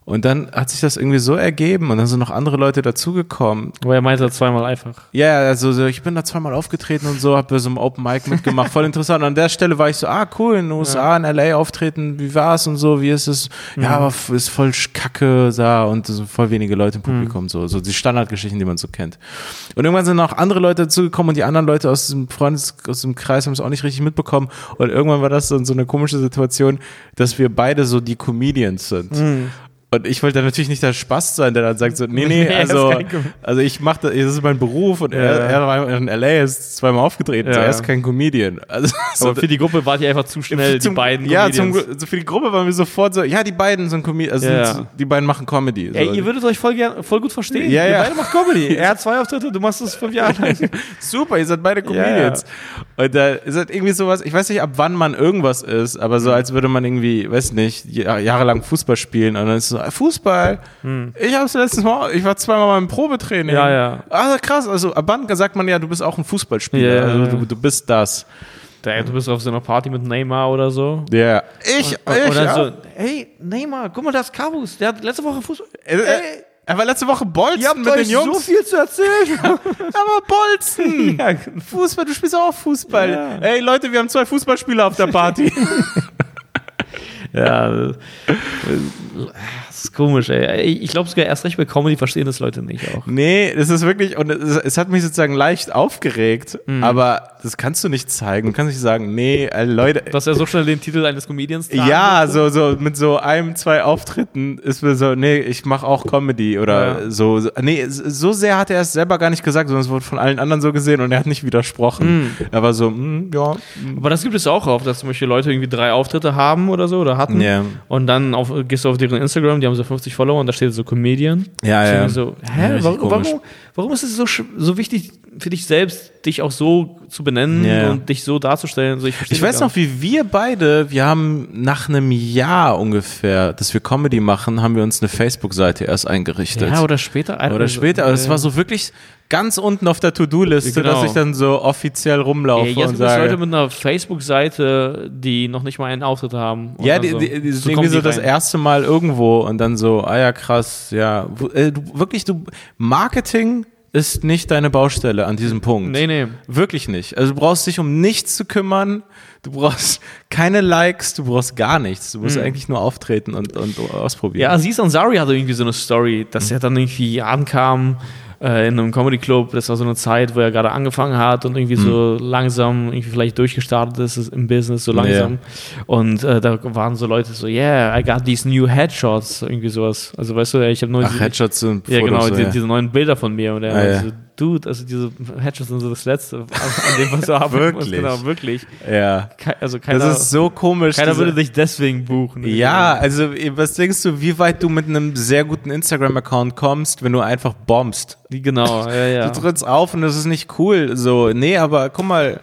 Und dann hat sich das irgendwie so ergeben und dann sind noch andere Leute dazugekommen. Wo er meinte zweimal einfach. Ja, also so, ich bin da zweimal aufgetreten und so, habe bei so einem Open Mic mitgemacht, voll interessant. Und an der Stelle war ich so, ah cool, in den USA, ja. in LA auftreten, wie war's und so, wie ist es? Mhm. Ja, aber ist voll kacke da und so voll wenige Leute im mhm. Publikum, mhm. so, so die Standardgeschichten, die man so kennt. Und irgendwann sind noch andere Leute dazugekommen und die anderen Leute aus dem Freundes, aus dem Kreis haben es auch nicht richtig mitbekommen. Und irgendwann war das so, so eine komische Situation, dass wir beide so die Comedians sind. Mhm. Und ich wollte natürlich nicht der Spaß sein, der dann sagt so, nee, nee, *laughs* also, also ich mache das, das ist mein Beruf und ja. er, er war in L.A., ist zweimal aufgetreten, ja. so, er ist kein Comedian. Also, Aber so, für die Gruppe war die einfach zu schnell, zum, die beiden Ja, zum, für die Gruppe waren wir sofort so, ja, die beiden sind Comedian, also ja. sind, die beiden machen Comedy. So. Ey, ihr würdet euch voll, gern, voll gut verstehen. Ja, ja. Ihr beide macht Comedy. *laughs* er hat zwei Auftritte, du machst das fünf Jahre lang. *laughs* Super, ihr seid beide Comedians. Und da ist halt irgendwie sowas, ich weiß nicht, ab wann man irgendwas ist, aber so, als würde man irgendwie, weiß nicht, jahrelang Fußball spielen und dann ist so, Fußball, hm. Ich habe es letztes Mal, ich war zweimal mal im Probetraining. Ja, ja. Also krass, also ab wann sagt man ja, du bist auch ein Fußballspieler. Ja, also du, du bist das. Du bist auf so einer Party mit Neymar oder so. Ja. Ich, und, ich, ja. so, hey, Neymar, guck mal, das ist Kabus. Der hat letzte Woche Fußball. Äh, äh, er war letzte Woche Bolzen Ihr habt mit euch den Jungs. so viel zu erzählen. *laughs* Aber Bolzen. *laughs* ja. Fußball, du spielst auch Fußball. Ja. Ey, Leute, wir haben zwei Fußballspieler auf der Party. *laughs* ja. Das ist komisch, ey. Ich glaube sogar erst recht bei Comedy verstehen das Leute nicht auch. Nee, das ist wirklich, und es, es hat mich sozusagen leicht aufgeregt, mhm. aber das kannst du nicht zeigen. Du kannst nicht sagen, nee, äh, Leute. Du hast ja so schnell den Titel eines Comedians Ja, so, so, mit so einem, zwei Auftritten ist mir so, nee, ich mache auch Comedy oder ja. so, so. Nee, so sehr hat er es selber gar nicht gesagt, sondern es wurde von allen anderen so gesehen und er hat nicht widersprochen. Mhm. Er war so, mm, ja. Aber das gibt es auch oft, dass zum Beispiel Leute irgendwie drei Auftritte haben oder so oder hatten. Yeah. Und dann auf, gehst du auf deren Instagram, die haben so 50 Follower und da steht so Comedian. Ja, ja. So, hä, ja, warum, warum, warum ist es so, so wichtig für dich selbst, dich auch so zu benennen ja. und dich so darzustellen? So, ich ich weiß noch, wie wir beide, wir haben nach einem Jahr ungefähr, dass wir Comedy machen, haben wir uns eine Facebook-Seite erst eingerichtet. Ja, oder später. Oder später, aber es war so wirklich ganz unten auf der To-Do-Liste, genau. dass ich dann so offiziell rumlaufe ja, jetzt und sage. Leute mit einer Facebook-Seite, die noch nicht mal einen Auftritt haben. Ja, die, die, die so irgendwie so das erste Mal irgendwo und dann so, ah ja, krass, ja. Äh, du, wirklich, du, Marketing ist nicht deine Baustelle an diesem Punkt. Nee, nee. Wirklich nicht. Also du brauchst dich um nichts zu kümmern. Du brauchst keine Likes, du brauchst gar nichts. Du musst hm. eigentlich nur auftreten und, und ausprobieren. Ja, Aziz Ansari hatte irgendwie so eine Story, dass hm. er dann irgendwie ankam äh, in einem Comedy Club. Das war so eine Zeit, wo er gerade angefangen hat und irgendwie mhm. so langsam irgendwie vielleicht durchgestartet ist im Business, so langsam. Yeah. Und äh, da waren so Leute so, yeah, I got these new Headshots, irgendwie sowas. Also weißt du, ich habe nur Ach, Headshots sind Ja, genau, die, diese neuen Bilder von mir und er ah, ja. so, Dude, also diese Headshots sind so das Letzte, an dem was du haben musst. Genau, wirklich. Ja. Ke also keiner, das ist so komisch. Keiner würde dich deswegen buchen. Ja, also was denkst du, wie weit du mit einem sehr guten Instagram-Account kommst, wenn du einfach bombst? Genau, ja, *laughs* ja. Du trittst auf und das ist nicht cool. So, nee, aber guck mal,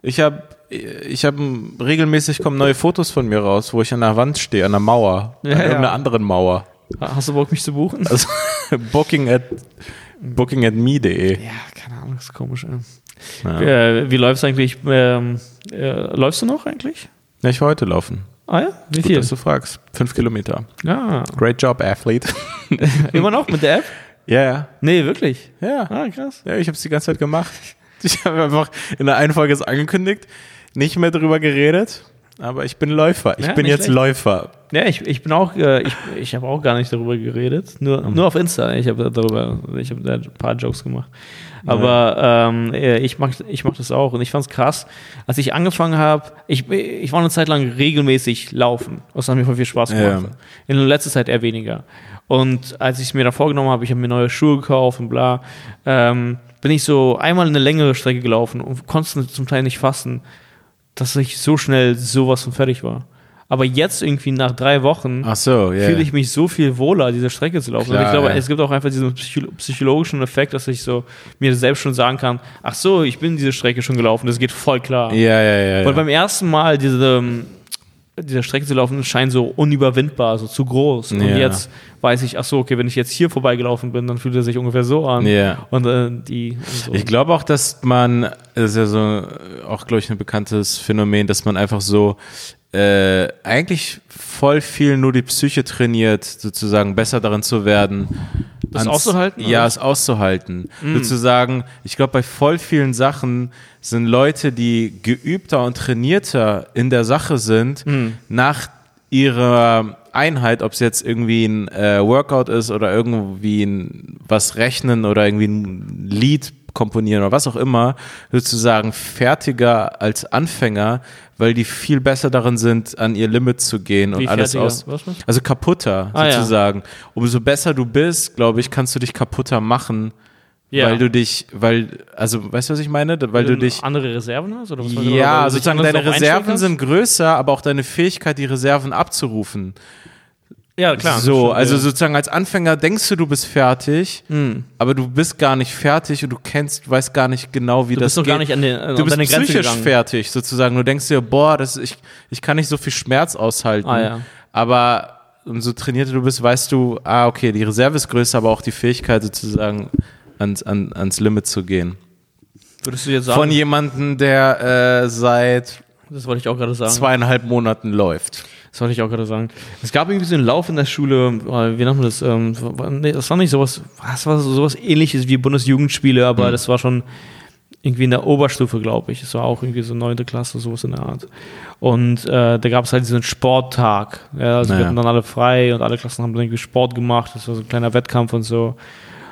ich habe ich habe regelmäßig kommen neue Fotos von mir raus, wo ich an der Wand stehe, an der Mauer, ja, an irgendeiner ja. anderen Mauer. Hast du Bock, mich zu buchen? Also, *laughs* booking at bookingatme.de. Ja, keine Ahnung, ist komisch. Ja. Äh, wie läufst du eigentlich? Ähm, äh, läufst du noch eigentlich? Ja, ich war heute laufen. Ah ja? Wie Gut, viel? dass du fragst. Fünf Kilometer. Ja. Great job, Athlete. *laughs* Immer noch mit der App? Ja, ja. Nee, wirklich? Ja. Ah, krass. Ja, ich habe es die ganze Zeit gemacht. Ich habe einfach in der einen Folge es angekündigt, nicht mehr drüber geredet Aber ich bin Läufer. Ich Ja, bin jetzt schlecht. Läufer. Ja, ich, ich bin auch, äh, ich, ich habe auch gar nicht darüber geredet, nur, Mhm. nur auf Insta. Ich habe darüber, ich habe da ein paar Jokes gemacht. Aber ähm, äh, ich mach, ich mach das auch und ich fand's krass, als ich angefangen habe. Ich, ich war eine Zeit lang regelmäßig laufen. Das hat mir voll viel Spaß gemacht. Ja. In letzter Zeit eher weniger. Und als ich es mir da vorgenommen habe, ich habe mir neue Schuhe gekauft und bla, ähm, bin ich so einmal eine längere Strecke gelaufen und konnte zum Teil nicht fassen, dass ich so schnell sowas von fertig war. Aber jetzt irgendwie nach drei Wochen so, ja. fühle ich mich so viel wohler, diese Strecke zu laufen. Klar, und ich glaube, ja. es gibt auch einfach diesen psycho psychologischen Effekt, dass ich so mir selbst schon sagen kann, ach so, ich bin diese Strecke schon gelaufen, das geht voll klar. Ja, ja, ja. Weil ja. beim ersten Mal diese, ähm, diese Strecke zu laufen scheint so unüberwindbar, so zu groß. Und Ja. jetzt weiß ich, ach so, okay, wenn ich jetzt hier vorbeigelaufen bin, dann fühlt er sich ungefähr so an. Ja. Und äh, die. Und so. Ich glaube auch, dass man, das ist ja so auch, glaube ich, ein bekanntes Phänomen, dass man einfach so äh, eigentlich voll viel nur die Psyche trainiert, sozusagen besser darin zu werden. Das auszuhalten, Ja, es auszuhalten. Sozusagen, ich glaube, bei voll vielen Sachen sind Leute, die geübter und trainierter in der Sache sind, nach ihrer Einheit, ob es jetzt irgendwie ein äh, Workout ist oder irgendwie ein, was rechnen oder irgendwie ein Lied komponieren oder was auch immer, sozusagen fertiger als Anfänger, weil die viel besser darin sind, an ihr Limit zu gehen und Wie alles fertiger? aus. Was, was? Also kaputter, Ah, ja. sozusagen. Umso besser du bist, glaube ich, kannst du dich kaputter machen, Ja. weil du dich, weil, also, weißt du, was ich meine? Weil du dich, andere Reserven hast? Oder was du? Oder ja, weil du dich sozusagen deine Reserven sind größer, aber auch deine Fähigkeit, die Reserven abzurufen. Ja, klar. so, stimmt, also ja. sozusagen als Anfänger denkst du, du bist fertig, Hm. aber du bist gar nicht fertig und du kennst, weißt gar nicht genau, wie Du das bist noch geht. gar nicht an, den, an du bist Grenze psychisch gegangen. fertig, sozusagen. Du denkst dir, boah, das, ich, ich kann nicht so viel Schmerz aushalten. Ah, ja. Aber umso trainierter du bist, weißt du, ah, okay, die Reserve ist größer, aber auch die Fähigkeit, sozusagen ans, an, ans Limit zu gehen. Würdest du jetzt sagen? Von jemandem, der äh, seit das wollte ich auch gerade sagen. zweieinhalb Monaten läuft. Das wollte ich auch gerade sagen. Es gab irgendwie so einen Lauf in der Schule, äh, wie nennt man das? Ähm, nee, das war nicht sowas, das war sowas ähnliches wie Bundesjugendspiele, aber Mhm. das war schon irgendwie in der Oberstufe, glaube ich. Es war auch irgendwie so neunte Klasse, sowas in der Art. Und äh, da gab es halt diesen Sporttag. Ja, also wir Naja. hatten dann alle frei und alle Klassen haben dann irgendwie Sport gemacht. Das war so ein kleiner Wettkampf und so.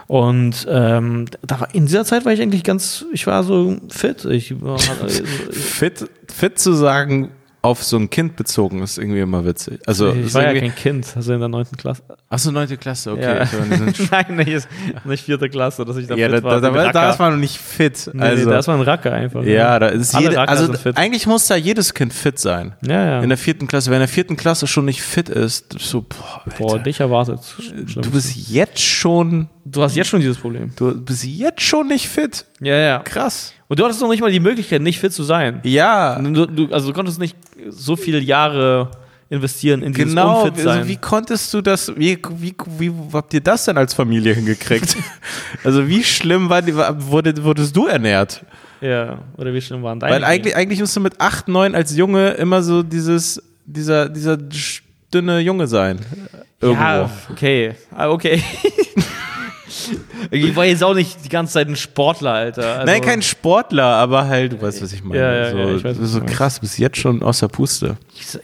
Und ähm, da war, in dieser Zeit war ich eigentlich ganz, ich war so fit. Ich war, *laughs* Fit, fit zu sagen, auf so ein Kind bezogen, ist irgendwie immer witzig. Also, ich war ja kein Kind, also in der neunten Klasse. Achso, neunte Klasse, okay. Ja. *laughs* Nein, nicht, nicht vierte Klasse, dass ich da ja, da, fit war. da, da, da ist man noch nicht fit. Nee, also, nee, da ist man ein Racker einfach. ja, da ist Alle jede, Racker also eigentlich muss da jedes Kind fit sein. Ja, ja. In der vierten Klasse. Wenn in der vierten Klasse schon nicht fit ist, so, boah, Boah, Alter, dich erwartet. du bist jetzt schon, du hast jetzt schon dieses Problem. du bist jetzt schon nicht fit. Ja, ja. Krass. Und du hattest noch nicht mal die Möglichkeit, nicht fit zu sein. Ja, Du, du, also du konntest nicht so viele Jahre investieren in dieses genau. Unfit sein. Also, wie konntest du das, wie, wie, wie habt ihr das denn als Familie hingekriegt? *laughs* also, wie schlimm war wurde, wurdest du ernährt? ja, oder wie schlimm waren deine? Weil eigentlich, eigentlich musst du mit 8, 9 als Junge immer so dieses, dieser, dieser dünne Junge sein. Irgendwo. Ja, okay. Ah, okay. *laughs* ich war jetzt auch nicht die ganze Zeit ein Sportler, Alter. Also, Nein, kein Sportler, aber halt, du weißt, was ich meine. Ja, ja, so, ja, ich weiß, so krass, bis jetzt schon aus der Puste.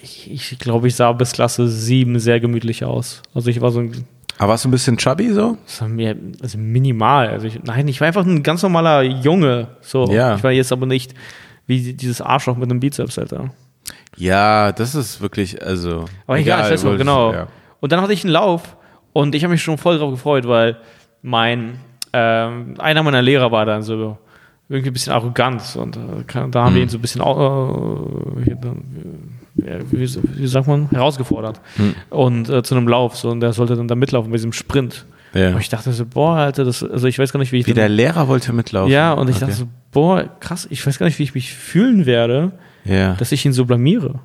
Ich, ich, ich glaube, ich sah bis Klasse 7 sehr gemütlich aus. Also ich war so ein Aber warst du ein bisschen chubby so? Also minimal. Also ich, nein, ich war einfach ein ganz normaler Junge. So. Ja. Ich war jetzt aber nicht wie dieses Arschloch mit einem Bizeps, Alter. Ja, das ist wirklich, also. Aber egal, ich weiß noch, genau. Ja. Und dann hatte ich einen Lauf und ich habe mich schon voll drauf gefreut, weil mein ähm, einer meiner Lehrer war dann so irgendwie ein bisschen arrogant und äh, da haben wir ihn so ein bisschen äh, äh, wie, wie sagt man herausgefordert und äh, zu einem Lauf so und der sollte dann da mitlaufen bei diesem Sprint. Ja. Und ich dachte so boah Alter das also ich weiß gar nicht wie ich Wie der Lehrer wollte mitlaufen. Ja, und ich Okay. dachte so, boah, krass, ich weiß gar nicht, wie ich mich fühlen werde, Ja. dass ich ihn so blamiere.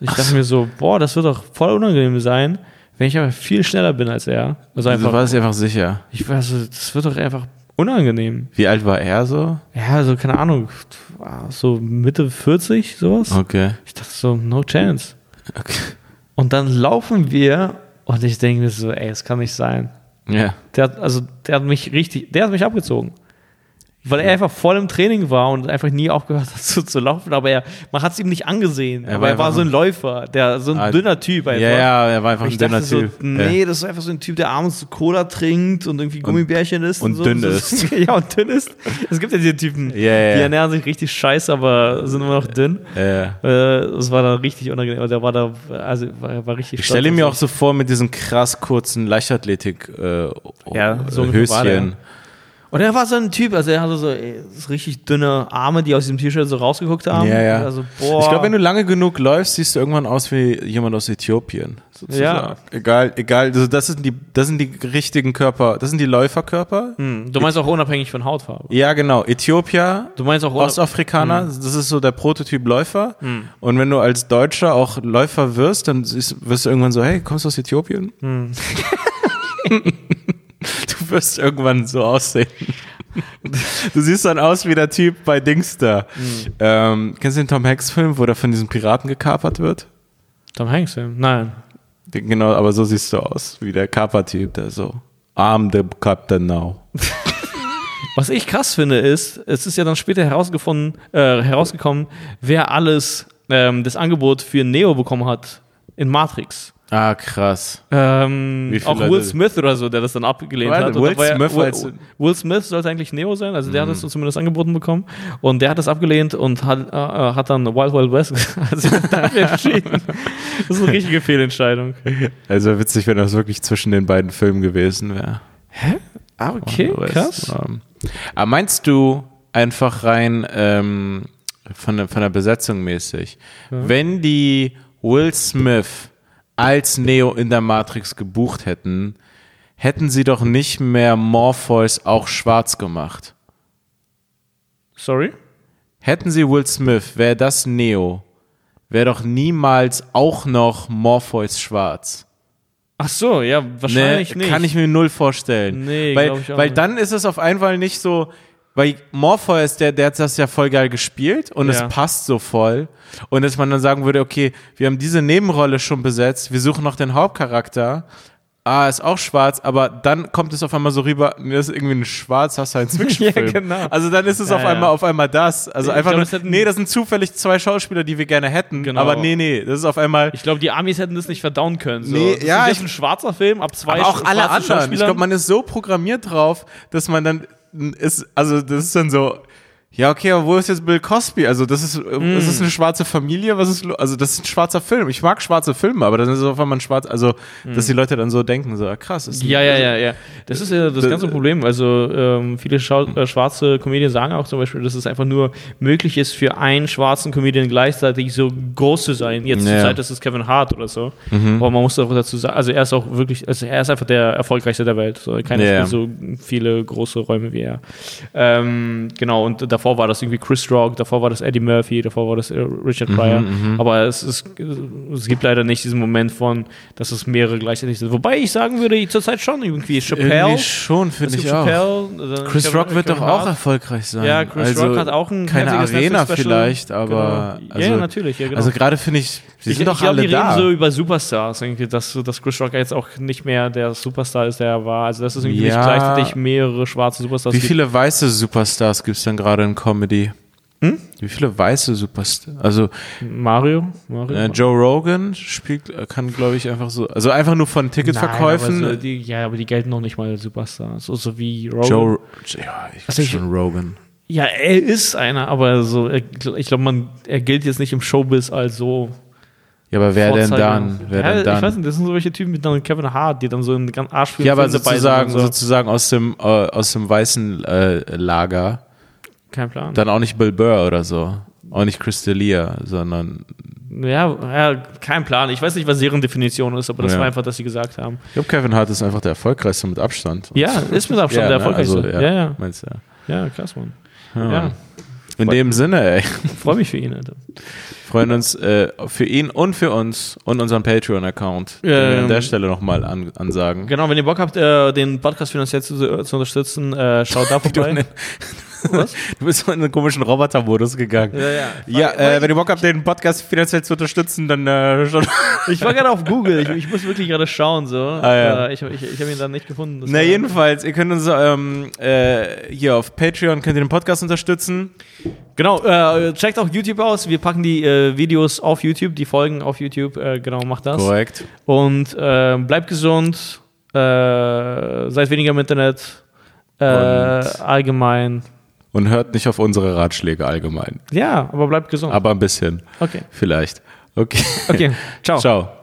Ich dachte mir so, boah, das wird doch voll unangenehm sein, wenn ich aber viel schneller bin als er. Also Also einfach, war es einfach sicher. ich weiß, so, das wird doch einfach unangenehm. Wie alt war er so? Ja, also keine Ahnung, so Mitte 40, sowas. Okay. Ich dachte so, no chance. okay. Und dann laufen wir und ich denke mir so, ey, das kann nicht sein. Ja. Der hat, also, der hat mich richtig, der hat mich abgezogen. Weil er einfach voll im Training war und einfach nie aufgehört hat *laughs* zu, zu laufen, aber er, man hat es ihm nicht angesehen. Er aber war er war so ein Läufer, der so ein Ah, dünner Typ einfach. Ja, ja, er war einfach Und ein ich dünner so, Typ. nee, das ist einfach so ein Typ, der abends Cola trinkt und irgendwie Gummibärchen isst. und so. dünn *laughs* ist. *laughs* ja, und dünn ist. Es gibt ja diese Typen, Ja, ja, die ernähren sich richtig scheiße, aber sind immer noch dünn. Ja. Äh, Das war dann richtig unangenehm. Der war da, also war, war richtig Ich stelle mir auch so vor mit diesen krass kurzen Leichtathletik äh, Ja, so. Höschen. Und er war so ein Typ, also er hatte so, ey, richtig dünne Arme, die aus diesem T-Shirt so rausgeguckt haben. Ja, ja. Also, boah. Ich glaube, wenn du lange genug läufst, siehst du irgendwann aus wie jemand aus Äthiopien. Sozusagen. Ja. Egal, egal. Also das sind die, das sind die richtigen Körper. Das sind die Läuferkörper. Hm, du meinst auch unabhängig von Hautfarbe. Ja, genau. Äthiopier, Du meinst auch Ostafrikaner, das ist so der Prototyp Läufer. Hm. Und wenn du als Deutscher auch Läufer wirst, dann wirst du irgendwann so, hey, kommst du aus Äthiopien? *laughs* *laughs* *laughs* Du wirst irgendwann so aussehen. Du siehst dann aus wie der Typ bei Dings da. Hm. Ähm, kennst du den Tom Hanks Film, wo der von diesen Piraten gekapert wird? Tom Hanks, ja. Nein. Genau, aber so siehst du aus, wie der Kaper-Typ, der so, I'm the captain now. *laughs* Was ich krass finde, ist, es ist ja dann später herausgefunden, äh, herausgekommen, wer alles ähm, das Angebot für Neo bekommen hat in Matrix. Ah, krass. Ähm, auch Will Leute? Smith oder so, der das dann abgelehnt Warte, hat. Will war ja- Smith Will, Will Smith sollte eigentlich Neo sein, also der hat Mhm. das so zumindest angeboten bekommen. Und der hat das abgelehnt und hat, äh, hat dann Wild Wild West *laughs* dafür entschieden. Das ist eine richtige Fehlentscheidung. Also witzig, wenn das wirklich zwischen den beiden Filmen gewesen wäre. Ah, okay, es, krass. Ähm, aber meinst du einfach rein ähm, von, der, von der Besetzung mäßig, wenn die Will Smith als Neo in der Matrix gebucht hätten, hätten sie doch nicht mehr Morpheus auch schwarz gemacht. Sorry? Hätten sie Will Smith, wäre das Neo, wäre doch niemals auch noch Morpheus schwarz. Ach so, ja, wahrscheinlich Nee, nicht. Kann ich mir null vorstellen. Nee, weil, ich auch weil nicht. dann ist es auf einmal nicht so, weil Morpheus, der, der hat das ja voll geil gespielt und Ja. es passt so voll. Und dass man dann sagen würde, okay, wir haben diese Nebenrolle schon besetzt, wir suchen noch den Hauptcharakter. Ah, ist auch schwarz, aber dann kommt es auf einmal so rüber, mir ist irgendwie ein schwarzer *laughs* Science-Fiction-Film. Ja, genau. Also dann ist es Ja, auf einmal auf einmal das. Also Ich einfach glaub, nur, nee, das sind zufällig zwei Schauspieler, die wir gerne hätten. Genau. Aber nee, nee, das ist auf einmal, Ich glaube, die Amis hätten das nicht verdauen können. So. Nee, das ja, ist ich- ein schwarzer Film ab zwei aber auch alle anderen. Ich glaube, man ist so programmiert drauf, dass man dann ist, also das ist dann so, ja, okay, aber wo ist jetzt Bill Cosby? Also das ist, Mm. ist es eine schwarze Familie? Was ist, also das ist ein schwarzer Film. Ich mag schwarze Filme, aber dann ist es auf einmal ein schwarz, also dass die Leute dann so denken, so ah, krass. Ist ein, Mm. ja, ja, ja, ja. Das ist ja das Das- ganze Problem. Also ähm, viele Schau äh, schwarze Comedien sagen auch zum Beispiel, dass es einfach nur möglich ist, für einen schwarzen Comedian gleichzeitig so groß zu sein. Jetzt zur Ja. Zeit ist es Kevin Hart oder so. Mhm. Aber man muss auch dazu sagen, also er ist auch wirklich, also er ist einfach der erfolgreichste der Welt. So, keiner Ja. so viele große Räume wie er. Ähm, genau, und davor war das irgendwie Chris Rock, davor war das Eddie Murphy, davor war das äh, Richard Mhm, Pryor. Aber es, ist, es gibt leider nicht diesen Moment von, dass es mehrere gleichzeitig sind. Wobei ich sagen würde, zurzeit schon irgendwie Chappelle. Irgendwie schon, finde gibt ich auch. Chappelle, äh, Chris Rock wird Kevin doch auch Hart. erfolgreich sein. Ja, Chris also, Rock hat auch ein keine Arena vielleicht, aber Genau. also, ja, natürlich, ja, genau. Also gerade finde ich, sie ich sind doch ich glaub, alle die da. reden so über Superstars, irgendwie, dass, dass Chris Rock jetzt auch nicht mehr der Superstar ist, der er war. Also, dass es irgendwie Ja. nicht gleichzeitig mehrere schwarze Superstars Wie gibt. viele weiße Superstars gibt es denn gerade in Comedy? Hm? Wie viele weiße Superstars? Also Mario? Mario? äh, Joe Rogan spielt, äh, kann glaube ich einfach so, also einfach nur von Ticketverkäufen. Nein, aber so, die, ja, aber die gelten noch nicht mal Superstars. So, so wie Rogan. Joe, ja, ich Also ich- schon Rogan. Ja, er ist einer, aber so, er, ich glaube, man, er gilt jetzt nicht im Showbiz als so. Ja, aber wer denn dann? Wer ja, denn dann? Ich weiß nicht, das sind so welche Typen wie dann Kevin Hart, die dann so in ganz Arschvielen ja, aber sozusagen, so. sozusagen aus dem, äh, aus dem weißen äh, Lager. Kein Plan. Dann auch nicht Bill Burr oder so. Auch nicht Chris D'Elia, sondern Ja, ja, kein Plan. Ich weiß nicht, was deren Definition ist, aber das Ja. war einfach, dass sie gesagt haben. ich glaube, Kevin Hart ist einfach der erfolgreichste mit Abstand. Ja, ist mit Abstand Ja, der ne? erfolgreichste. Also, ja, ja, ja, Meinst du, ja. ja, krass, Mann. Ja. In dem Sinne, ey. *laughs* freue mich für ihn, Alter. freuen uns äh, für ihn und für uns und unseren Patreon-Account. Ähm, an der Stelle nochmal an, ansagen. Genau, wenn ihr Bock habt, äh, den Podcast finanziell zu, zu unterstützen, äh, schaut da *laughs* vorbei. Was? *laughs* Du bist in einen komischen Roboter-Modus gegangen. Ja, ja. Ja, äh, wenn ihr Bock habt, den Podcast finanziell zu unterstützen, dann äh, schon. *laughs* Ich war gerade auf Google. Ich, ich, muss wirklich gerade schauen. So. Ah, ja. äh, ich ich, ich habe ihn dann nicht gefunden. Na, jedenfalls, ihr könnt uns ähm, äh, hier auf Patreon könnt ihr den Podcast unterstützen. Genau, äh, checkt auch YouTube aus. Wir packen die äh, Videos auf YouTube, die Folgen auf YouTube. genau, macht das. Korrekt. Und bleibt gesund. seid weniger im Internet äh, allgemein. Und hört nicht auf unsere Ratschläge allgemein. Ja, aber bleibt gesund. Aber ein bisschen. Okay. Vielleicht. Okay. Okay. Ciao. *laughs* Ciao.